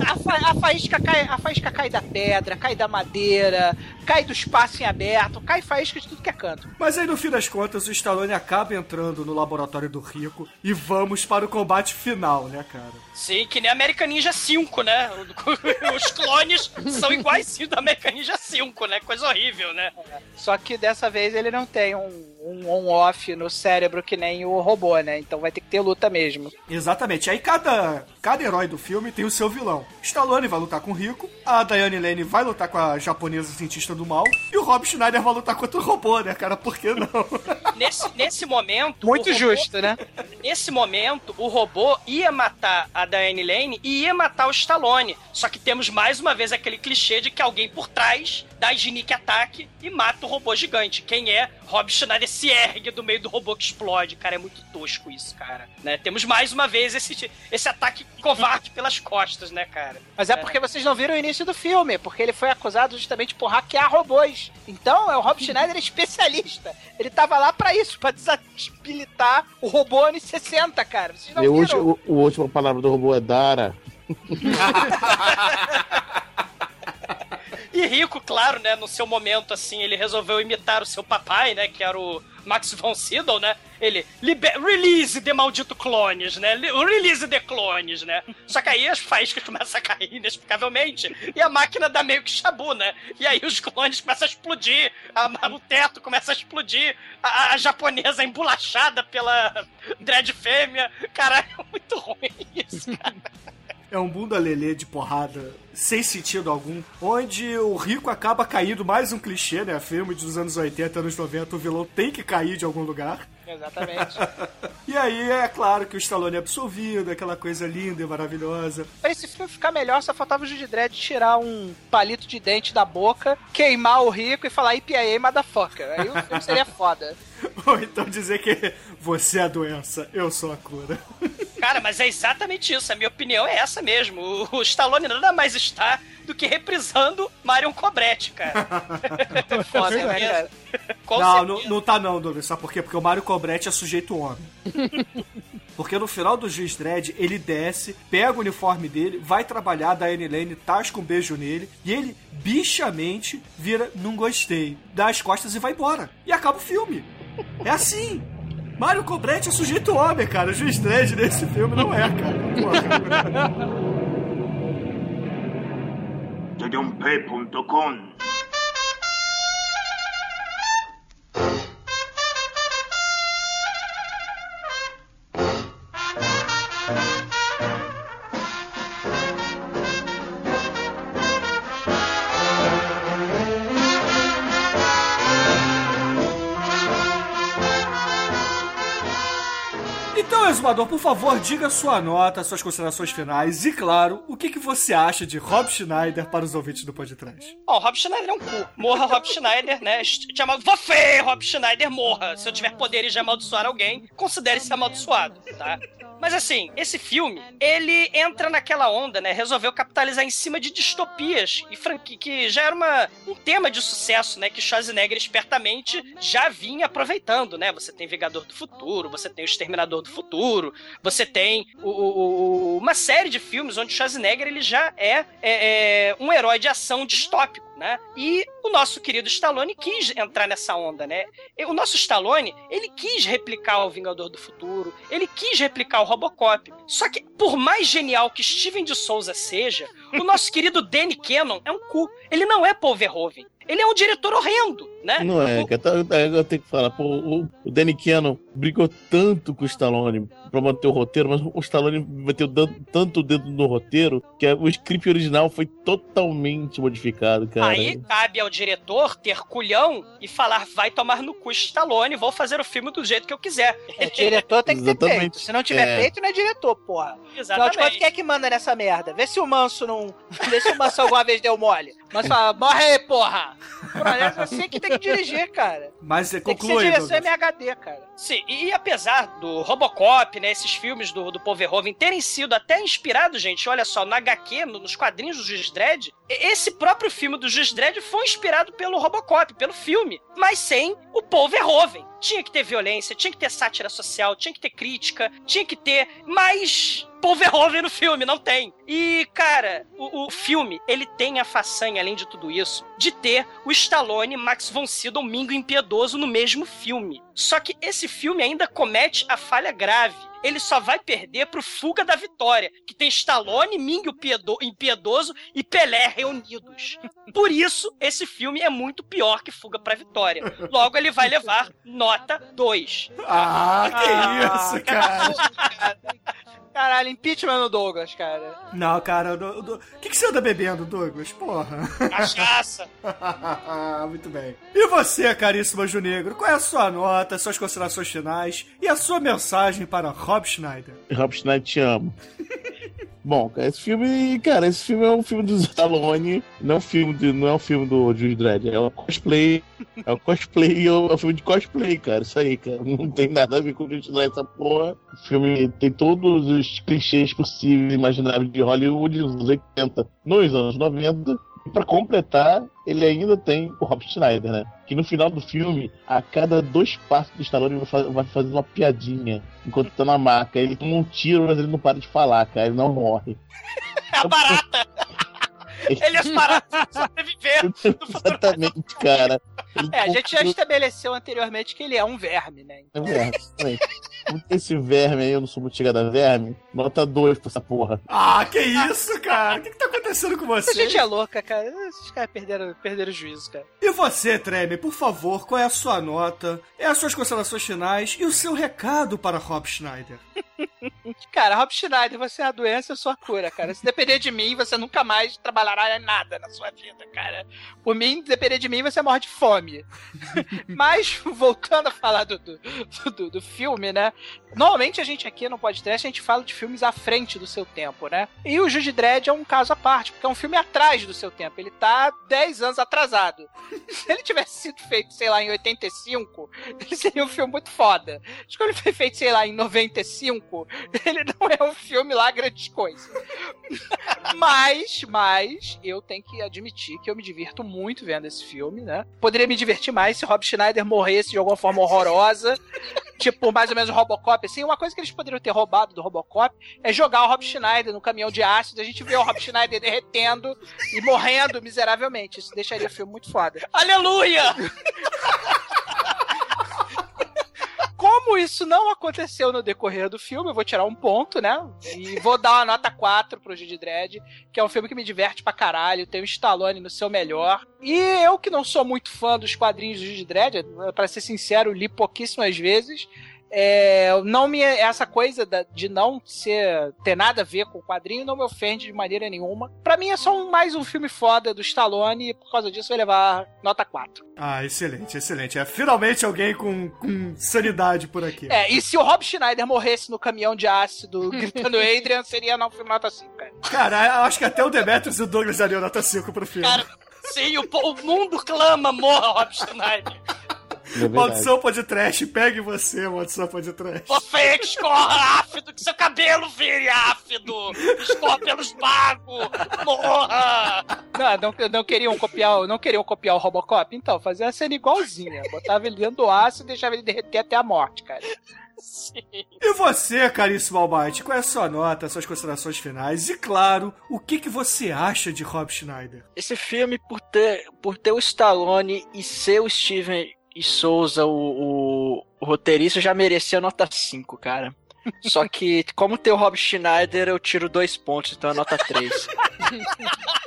A, fa- a faísca cai, a faísca cai da pedra, cai da madeira, cai do espaço em aberto, cai faísca de tudo que é canto. Mas aí, no fim das contas, o Stallone acaba entrando no laboratório do Rico e vamos para o combate final, né, cara? Sim, que nem American Ninja 5, né? Os clones são iguaizinhos do American Ninja 5, né? Coisa horrível, né? Só que dessa vez ele não tem um, um on-off no cérebro que nem o robô, né? Então vai ter que ter luta mesmo. Exatamente. Aí cada, cada herói do filme tem o seu vilão. Stallone vai lutar com o Rico, a Diane Lane vai lutar com a japonesa cientista do mal, e o Rob Schneider vai lutar contra o robô, né, cara? Por que não? Nesse, nesse momento. Muito robô- justo, né? Nesse momento, o robô ia matar a Diane Lane e ia matar o Stallone. Só que temos mais uma vez aquele clichê de que alguém por trás dá sneak ataque e mata o robô gigante. Quem é? Rob Schneider se ergue do meio do robô que explode. Cara, é muito tosco isso, cara. Né? Temos mais uma vez esse, esse ataque covarde pelas costas, né, cara? Mas é porque vocês não viram o início do filme, porque ele foi acusado justamente por hackear robôs. Então, é o Rob Schneider é especialista. Ele tava lá pra isso, pra desabilitar o robô anos 60, cara. Vocês não E o, viram? último, o, a última palavra do robô é Dara. E Rico, claro, né, no seu momento, assim, ele resolveu imitar o seu papai, né, que era o Max von Sydow, né? Ele, release the maldito clones, né? Release the clones, né? Só que aí as faíscas começam a cair inexplicavelmente e a máquina dá meio que chabu, né? E aí os clones começam a explodir, a- o teto começa a explodir, a, a japonesa embolachada pela dread fêmea. Caralho, é muito ruim isso, cara. É um bunda lelê de porrada sem sentido algum, onde o rico acaba caindo, mais um clichê, né? Filme dos anos 80, anos 90, o vilão tem que cair de algum lugar. Exatamente. E aí é claro que o Stallone é absolvido, aquela coisa linda e maravilhosa. pra esse filme ficar melhor, só faltava o Judy Dredd tirar um palito de dente da boca, queimar o rico e falar IPA motherfucker. Aí o filme seria foda. Ou então dizer que você é a doença, eu sou a cura. Cara, mas é exatamente isso. A minha opinião é essa mesmo. O, o Stallone nada mais está do que reprisando Marion Cobretti, cara. Foda, né, cara? Não, não, não tá não, Douglas. Sabe por quê? Porque o Mário Cobretti é sujeito homem. Porque no final do Juiz Dredd, ele desce, pega o uniforme dele, vai trabalhar, da Anne Lane, tasca um beijo nele, e ele, bichamente, vira, não gostei, dá as costas e vai embora. E acaba o filme. É assim. Mário Cobretti é sujeito homem, cara. O Juiz Dredd nesse filme não é, cara. Porra. Exumador, por favor, diga sua nota, suas considerações finais e, claro, o que, que você acha de Rob Schneider para os ouvintes do podcast. Bom, Rob Schneider é um cu. Morra Rob Schneider, né? Te amal... Você, Rob Schneider, morra. Se eu tiver poderes de amaldiçoar alguém, considere-se amaldiçoado, tá? Mas assim, esse filme, ele entra naquela onda, né? Resolveu capitalizar em cima de distopias e franquia que já era uma, um tema de sucesso, né? Que Schwarzenegger espertamente já vinha aproveitando, né? Você tem Vingador do Futuro, você tem o Exterminador do Futuro, você tem o, o, o, uma série de filmes onde Schwarzenegger ele já é, é, é um herói de ação distópico. Né? E o nosso querido Stallone quis entrar nessa onda, né? O nosso Stallone, ele quis replicar o Vingador do Futuro, ele quis replicar o Robocop. Só que, por mais genial que Steven de Souza seja, o nosso querido Danny Cannon é um cu. Ele não é Paul Verhoeven. Ele é um diretor horrendo, né? Não é, eu tenho que falar, pô, o, o Danny Cannon brigou tanto com o Stallone pra manter o roteiro, mas o Stallone meteu tanto o dedo no roteiro que o script original foi totalmente modificado, cara. Aí cabe ao diretor ter culhão e falar, vai tomar no cu Stallone, vou fazer o filme do jeito que eu quiser. O diretor tem que ter peito. Se não tiver é. peito, não é diretor, porra. Exatamente. Afinal de quem é que manda nessa merda? Vê se o Manso não... Vê se o Manso alguma vez deu mole. Mas fala, morre aí, porra! É você que tem que dirigir, cara. Mas é concluído. Tem que ser direção MHD, cara. Sim, e apesar do Robocop, né, esses filmes do, do Paul Verhoeven terem sido até inspirados, gente, olha só, na HQ, no, nos quadrinhos do Juiz Dredd, esse próprio filme do Juiz Dredd foi inspirado pelo Robocop, pelo filme, mas sem o Paul Verhoeven. Tinha que ter violência, tinha que ter sátira social, tinha que ter crítica, tinha que ter mais Paul Verhoeven no filme, não tem. E, cara, o, o, filme, ele tem a façanha, além de tudo isso, de ter o Stallone, Max von Sydow, Mingo Impiedoso no mesmo filme. Só que esse filme ainda comete a falha grave. Ele só vai perder pro Fuga da Vitória, que tem Stallone, Mingo Impiedoso e Pelé reunidos. Por isso, esse filme é muito pior que Fuga pra Vitória. Logo, ele vai levar nota 2. Ah, que ah, isso, cara! Caralho, impeachment no Douglas, cara. Não, cara, o que, que você anda bebendo, Douglas? Porra. Cachaça. Muito bem. E você, caríssimo Anjo Negro, qual é a sua nota, suas considerações finais e a sua mensagem para Rob Schneider? Rob Schneider, te amo. Bom, cara, esse filme, cara, esse filme é um filme do Stallone, não é um filme, de, não é um filme do Juiz Dredd, é um cosplay, é um cosplay, é um filme de cosplay, cara, isso aí, cara, não tem nada a ver com o Juiz Dredd, essa porra. O filme tem todos os clichês possíveis, imagináveis de Hollywood nos anos 80, nos anos 90, e pra completar, ele ainda tem o Rob Schneider, né? Que no final do filme, a cada dois passos do Stallone vai fazer uma piadinha enquanto tá na maca. Ele toma um tiro, mas ele não para de falar, cara. Ele não morre. É a barata! Ele é barata sobreviver. Exatamente, cara. Ele é, a gente já estabeleceu anteriormente que ele é um verme, né? É um verme, esse verme aí, eu não sou muito chegada a verme, nota 2 pra essa porra. Ah, que isso, cara? O que, que tá acontecendo com você? A gente é louca, cara. Esses caras perderam, perderam o juízo, cara. E você, Treme, por favor, qual é a sua nota, é as suas considerações finais e o seu recado para Rob Schneider? cara, Rob Schneider, você é a doença, eu sou a cura, cara. Se depender de mim, você nunca mais trabalhará em nada na sua vida, cara. Por mim, se depender de mim, você morre de fome. Mas, voltando a falar do, do, do, do filme, né? Normalmente a gente aqui no podcast a gente fala de filmes à frente do seu tempo, né? E o Jude Dredd é um caso à parte, porque é um filme atrás do seu tempo. Ele tá 10 anos atrasado. Se ele tivesse sido feito, sei lá, em 85, ele seria um filme muito foda. Acho que ele foi feito, sei lá, em 95, ele não é um filme lá grande coisa. mas, mas, eu tenho que admitir que eu me divirto muito vendo esse filme, né? Poderia me divertir mais se Rob Schneider morresse de alguma forma horrorosa. Tipo, mais ou menos o Robocop, assim. Uma coisa que eles poderiam ter roubado do Robocop é jogar o Rob Schneider no caminhão de ácido. A gente vê o Rob Schneider derretendo e morrendo miseravelmente. Isso deixaria o filme muito foda. Aleluia! Como isso não aconteceu no decorrer do filme, eu vou tirar um ponto, né? E vou dar uma nota 4 pro Judy Dredd, que é um filme que me diverte pra caralho, tem o Stallone no seu melhor. E eu que não sou muito fã dos quadrinhos do Judy Dredd, pra ser sincero, li pouquíssimas vezes, É, não me essa coisa da- de não ser ter nada a ver com o quadrinho não me ofende de maneira nenhuma. Pra mim é só um- mais um filme foda do Stallone e por causa disso vai levar nota 4. Ah, excelente, excelente. É finalmente alguém com, com sanidade por aqui. É, e se o Rob Schneider morresse no caminhão de ácido gritando Adrian, seria não filme nota 5, cara. Cara, eu acho que até o Demetrius e o Douglas dariam nota 5 pro filme. Cara, sim, o, o mundo clama, morra, Rob Schneider. É. Maldição pode trash, pegue você, maldição pode trash. Você que escorra áfido, que seu cabelo vire áfido. Escorra pelos bagos. Morra. Não, não, não queriam copiar, não queriam copiar o Robocop? Então, fazer a cena igualzinha. Botava ele dentro do aço e deixava ele derreter até a morte, cara. Sim. E você, caríssimo Albite, qual é a sua nota, suas considerações finais? E claro, o que, que você acha de Rob Schneider? Esse filme, por ter, por ter o Stallone e ser o Steven e Souza, o, o, o roteirista, já merecia nota 5, cara. Só que, como tem o Rob Schneider, eu tiro dois pontos, então é nota 3.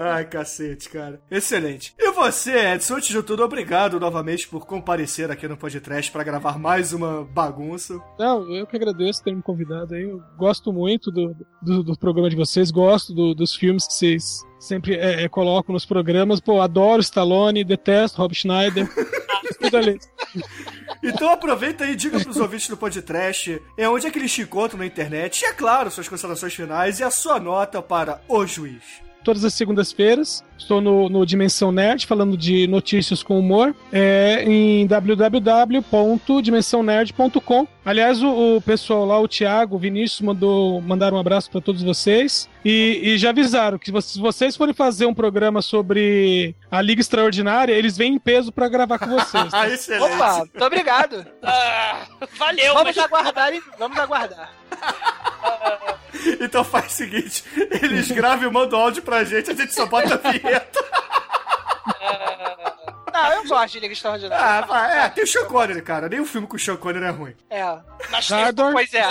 Ai, cacete, cara. Excelente. E você, Edson, antes de tudo, obrigado novamente por comparecer aqui no podcast para gravar mais uma bagunça. Não, eu que agradeço ter me convidado aí. Eu gosto muito do, do, do programa de vocês, gosto do- dos filmes que vocês sempre é, é, colocam nos programas. Pô, adoro Stallone, detesto Rob Schneider. Tudo ali. Então aproveita aí e diga pros ouvintes do podcast é onde é que eles te encontram na internet. E é claro, suas considerações finais e a sua nota para o juiz. Todas as segundas-feiras, estou no, no Dimensão Nerd, falando de notícias com humor, é, em www.dimensãonerd.com. Aliás, o, o pessoal lá, o Thiago, o Vinícius, mandou, mandaram um abraço para todos vocês. E, e já avisaram que se vocês forem fazer um programa sobre a Liga Extraordinária, eles vêm em peso para gravar com vocês. Ah, excelente. Opa, muito obrigado. Ah, valeu, Vamos mas aguardar, hein? Vamos aguardar. Então faz o seguinte: eles gravam e mandam áudio pra gente, a gente só bota a vinheta. Não, eu gosto de Liga Extraordinária. Ah, vai, é, tem o Sean Connery, cara. Nem o filme com o Sean Connery é ruim. É. mas Gardor. Pois é.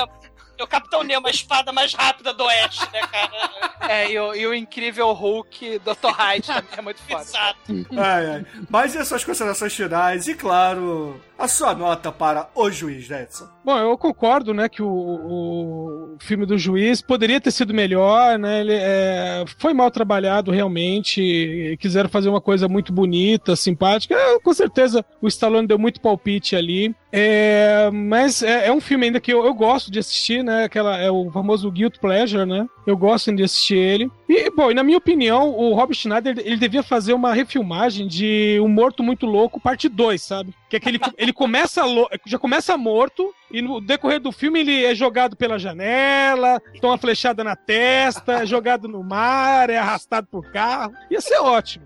É o Capitão Nemo, a espada mais rápida do Oeste, né, cara? É, e o, e o incrível Hulk Dr. Hyde também é muito foda. Exato. Ai, ai. Mas e as suas considerações finais? E claro, a sua nota para o juiz, né, Edson? Bom, eu concordo, né, que o, o filme do juiz poderia ter sido melhor, né? Ele é, foi mal trabalhado realmente. Quiseram fazer uma coisa muito bonita, simpática. É, com certeza o Stallone deu muito palpite ali. É, mas é, é um filme ainda que eu, eu gosto de assistir, né? Aquela, é o famoso Guilt Pleasure, né? Eu gosto de assistir ele. E, bom, e na minha opinião, o Rob Schneider ele devia fazer uma refilmagem de Um Morto Muito Louco, parte 2, sabe? Que é que ele, ele começa já começa morto e no decorrer do filme ele é jogado pela janela, toma uma flechada na testa, é jogado no mar, é arrastado por carro. Ia ser ótimo.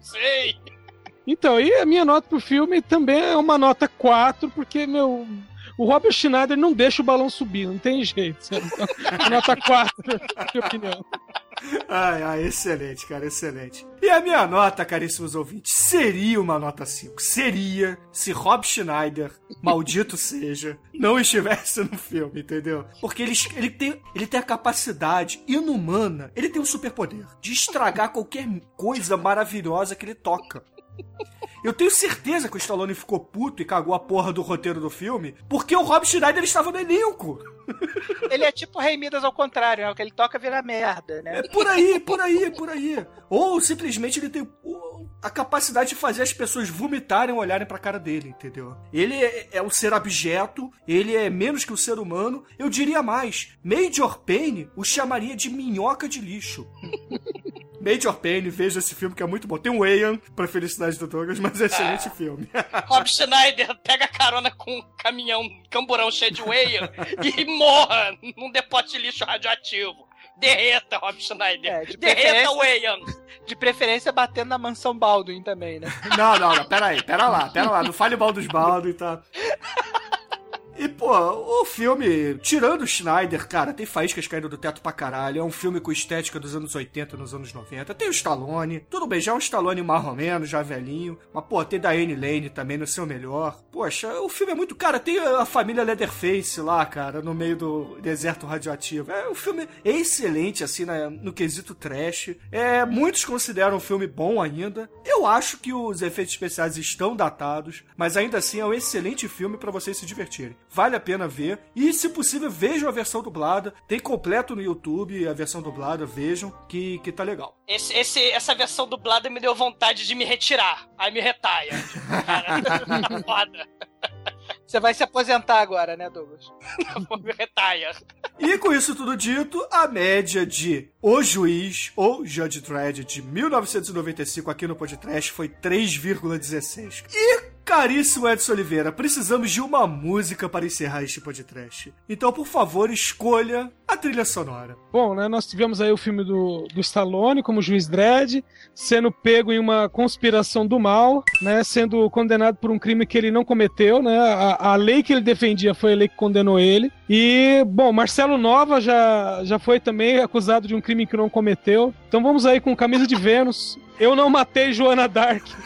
Sei. Então, e a minha nota pro filme também é uma nota 4, porque, meu. O Robert Schneider não deixa o balão subir, não tem jeito. Então, nota 4, na minha opinião. Ai, ai, excelente, cara, excelente. E a minha nota, caríssimos ouvintes, seria uma nota 5. Seria se Rob Schneider, maldito seja, não estivesse no filme, entendeu? Porque ele, ele, tem, ele tem a capacidade inumana, ele tem um superpoder de estragar qualquer coisa maravilhosa que ele toca. Eu tenho certeza que o Stallone ficou puto e cagou a porra do roteiro do filme porque o Rob Schneider estava no elenco. Ele é tipo o Rei Midas ao contrário, né? O que ele toca vira merda, né? É por aí, por aí, por aí. Ou simplesmente ele tem a capacidade de fazer as pessoas vomitarem olharem pra cara dele, entendeu? Ele é, é um ser abjeto, ele é menos que um ser humano. Eu diria mais: Major Payne o chamaria de minhoca de lixo. Major Payne, veja esse filme que é muito bom. Tem o Ian, pra felicidade do Douglas, mas é excelente filme. Rob Schneider pega carona com um caminhão, camburão cheio de whey e morra num depósito de lixo radioativo. Derreta, Rob Schneider. É, de Derreta Wayne. De preferência batendo na mansão Baldwin também, né? Não, não, não, pera aí, pera lá, pera lá. Não fale mal dos Baldwin, tá? E, pô, o filme, tirando o Schneider, cara, tem faíscas caindo do teto pra caralho. É um filme com estética dos anos 80, nos anos 90. Tem o Stallone. Tudo bem, já é um Stallone mais ou menos, já velhinho. Mas, pô, tem Diane Lane também no seu melhor. Poxa, o filme é muito. Cara, tem a família Leatherface lá, cara, no meio do deserto radioativo. É um filme excelente, assim, no quesito trash. É, muitos consideram um filme bom ainda. Eu acho que os efeitos especiais estão datados, mas ainda assim é um excelente filme pra vocês se divertirem. Vale a pena ver. E, se possível, vejam a versão dublada. Tem completo no YouTube a versão dublada, vejam, que, que tá legal. Esse, esse- essa versão dublada me deu vontade de me retirar. Aí me retaia. Cara, tá foda. Você vai se aposentar agora, né, Douglas? me retaia. E com isso tudo dito, a média de O Juiz ou Judge Dredd de 1995 aqui no podcast foi 3,16. E, caríssimo Edson Oliveira, precisamos de uma música para encerrar este podcast. Então, por favor, escolha a trilha sonora. Bom, né, nós tivemos aí o filme do, do Stallone como juiz Dredd, sendo pego em uma conspiração do mal, né, sendo condenado por um crime que ele não cometeu, né, a, a lei que ele defendia foi a lei que condenou ele. E, bom, Marcelo Nova já, já foi também acusado de um crime que não cometeu. Então vamos aí com Camisa de Vênus. Eu não matei Joana Dark.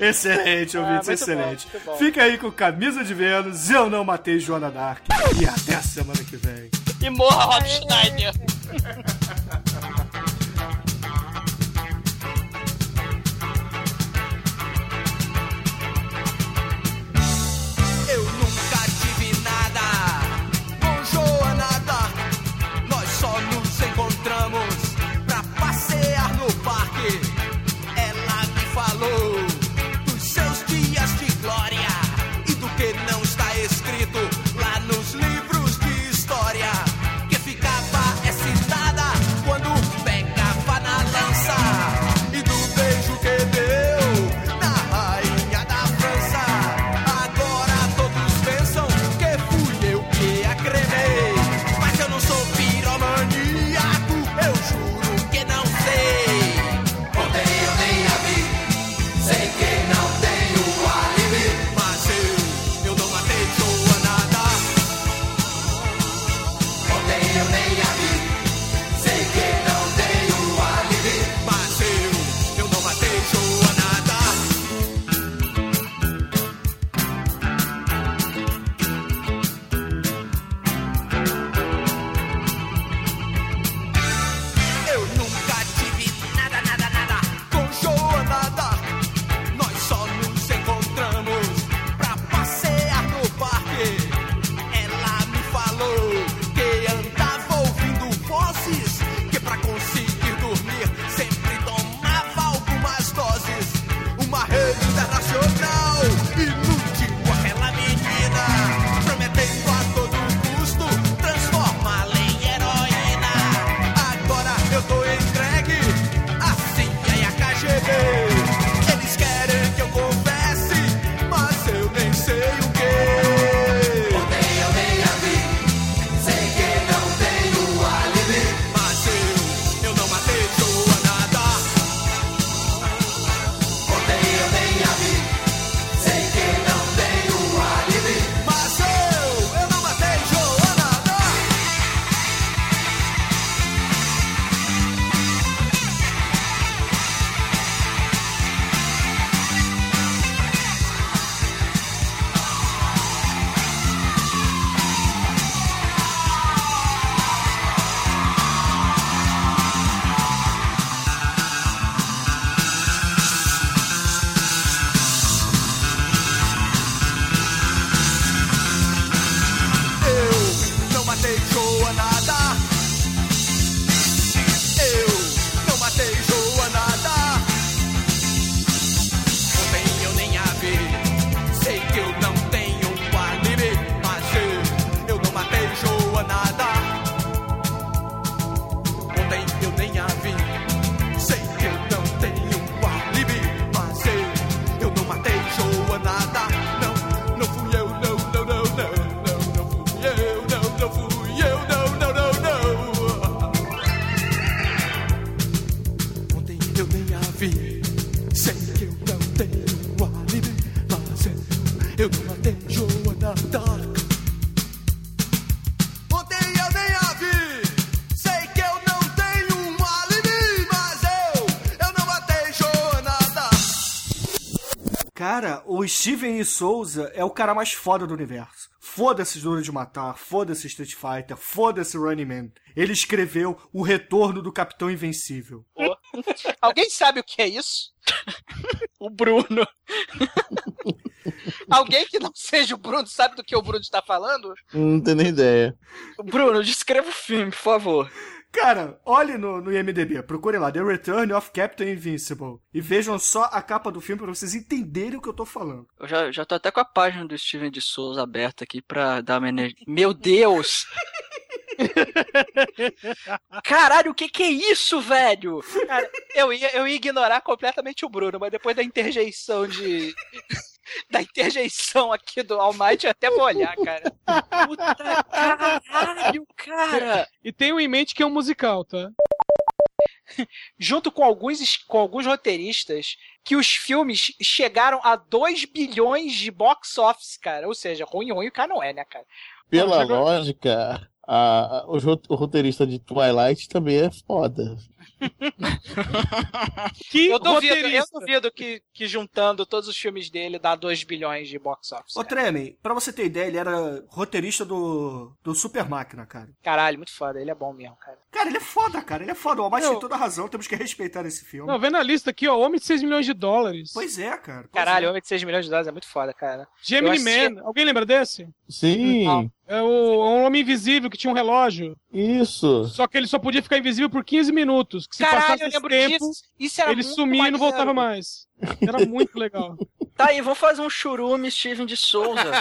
Excelente, ouvintes, muito excelente. bom, bom. Fica aí com camisa de Vênus, eu não matei Joana Dark. E até a semana que vem. E morra Rob Schneider. me Steven E. Souza é o cara mais foda do universo. Foda-se Duro de Matar, foda-se Street Fighter, foda-se Running Man. Ele escreveu O Retorno do Capitão Invencível. Alguém sabe o que é isso? O Bruno. Alguém que não seja o Bruno sabe do que o Bruno está falando? Não tenho nem ideia. Bruno, descreva o filme, por favor. Cara, olhe no, no IMDB, procure lá, The Return of Captain Invincible. E vejam só a capa do filme pra vocês entenderem o que eu tô falando. Eu já, já tô até com a página do Steven de Souza aberta aqui pra dar uma energia. Meu Deus! Caralho, o que que é isso, velho? Cara, eu ia, eu ia ignorar completamente o Bruno, mas depois da interjeição de. Da interjeição aqui do Almighty, eu até vou olhar, cara. Puta caralho, cara! E tenho em mente que é um musical, tá? Junto com alguns, com alguns roteiristas, que os filmes chegaram a 2 bilhões de box office, cara. Ou seja, ruim, ruim o cara não é, né, cara? Pela lógica, a, a- o, ro- o roteirista de Twilight também é foda. Que Eu duvido, eu duvido que, que juntando todos os filmes dele dá 2 bilhões de box office. Ô, cara. Tremem, pra você ter ideia, ele era roteirista do, do Super Máquina, cara. Caralho, muito foda, ele é bom mesmo, cara. Cara, ele é foda, cara. Ele é foda. O Almighty tem toda a razão. Temos que respeitar esse filme. Não, vendo a lista aqui, ó, Homem de 6 milhões de dólares. Pois é, cara. Pois Caralho, é. Homem de 6 milhões de dólares é muito foda, cara. Gemini Man. Alguém lembra desse? Sim, Não. É o é um homem invisível que tinha um relógio. isso. Só que ele só podia ficar invisível por 15 minutos. Que se Caralho, passasse eu esse lembro tempo, disso. Isso era ele sumia e não voltava mais. Era muito legal. Tá aí, vamos fazer um churume Steven de Souza.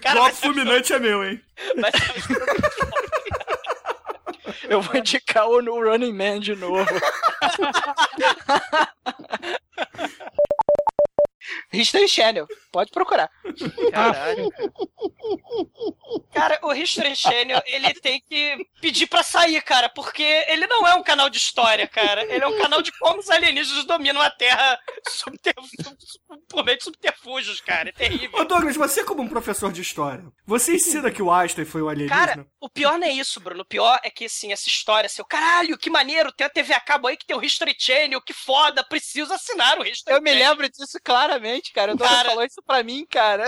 Cara, Bloco fulminante é meu, hein? vai ser- Eu vou indicar o no Running Man de novo. History Channel, pode procurar. Caralho. Cara, o History Channel, ele tem que pedir pra sair, cara, porque ele não é um canal de história, cara. Ele é um canal de como os alienígenas dominam a Terra subter... por meio de subterfúgios, cara. É terrível. Ô, Douglas, você como um professor de história, você ensina que o Einstein foi o alienígena? Cara, o pior não é isso, Bruno. O pior é que, assim, essa história, assim, o caralho, que maneiro, tem a TV a cabo aí que tem o History Channel, que foda, preciso assinar o History Eu me Channel. lembro disso claramente, cara. O Douglas Cara. falou isso pra mim, cara.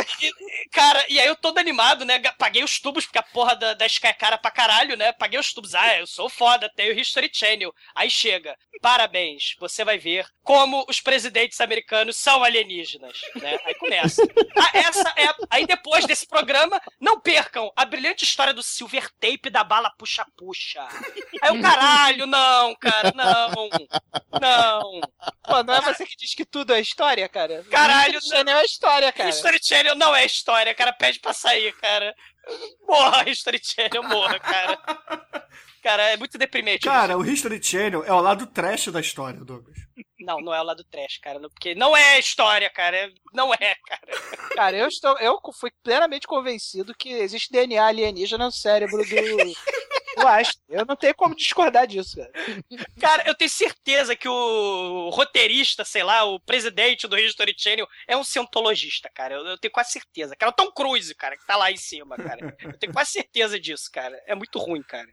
Cara, e aí eu todo animado, né? Paguei os tubos, porque a porra da, da Sky é cara pra caralho, né? Paguei os tubos. Ah, eu sou foda, tenho History Channel. Aí chega. Parabéns, você vai ver como os presidentes americanos são alienígenas, né? Aí começa. Ah, essa é a- Aí depois desse programa, não percam a brilhante história do Silver Tape da bala puxa-puxa. Aí o caralho, não, cara, não. Não. Pô, não é você que diz que tudo é história, cara? Caralho, History Channel é história, cara. History Channel não é história, cara. Pede pra sair, cara. Morra, History Channel, morra, cara. Cara, é muito deprimente. Cara, o History Channel é o lado trash da história, Douglas. Não, não é o lado trash, cara. Porque não é história, cara. é- Não é, cara. Cara, eu estou, eu fui plenamente convencido que existe DNA alienígena no cérebro do, do Einstein. Eu não tenho como discordar disso, cara. Cara, eu tenho certeza que o roteirista, sei lá, o presidente do History Channel é um cientologista, cara. Eu, eu tenho quase certeza. Cara, o Tom Cruise, cara, que tá lá em cima, cara. Eu tenho quase certeza disso, cara. É muito ruim, cara.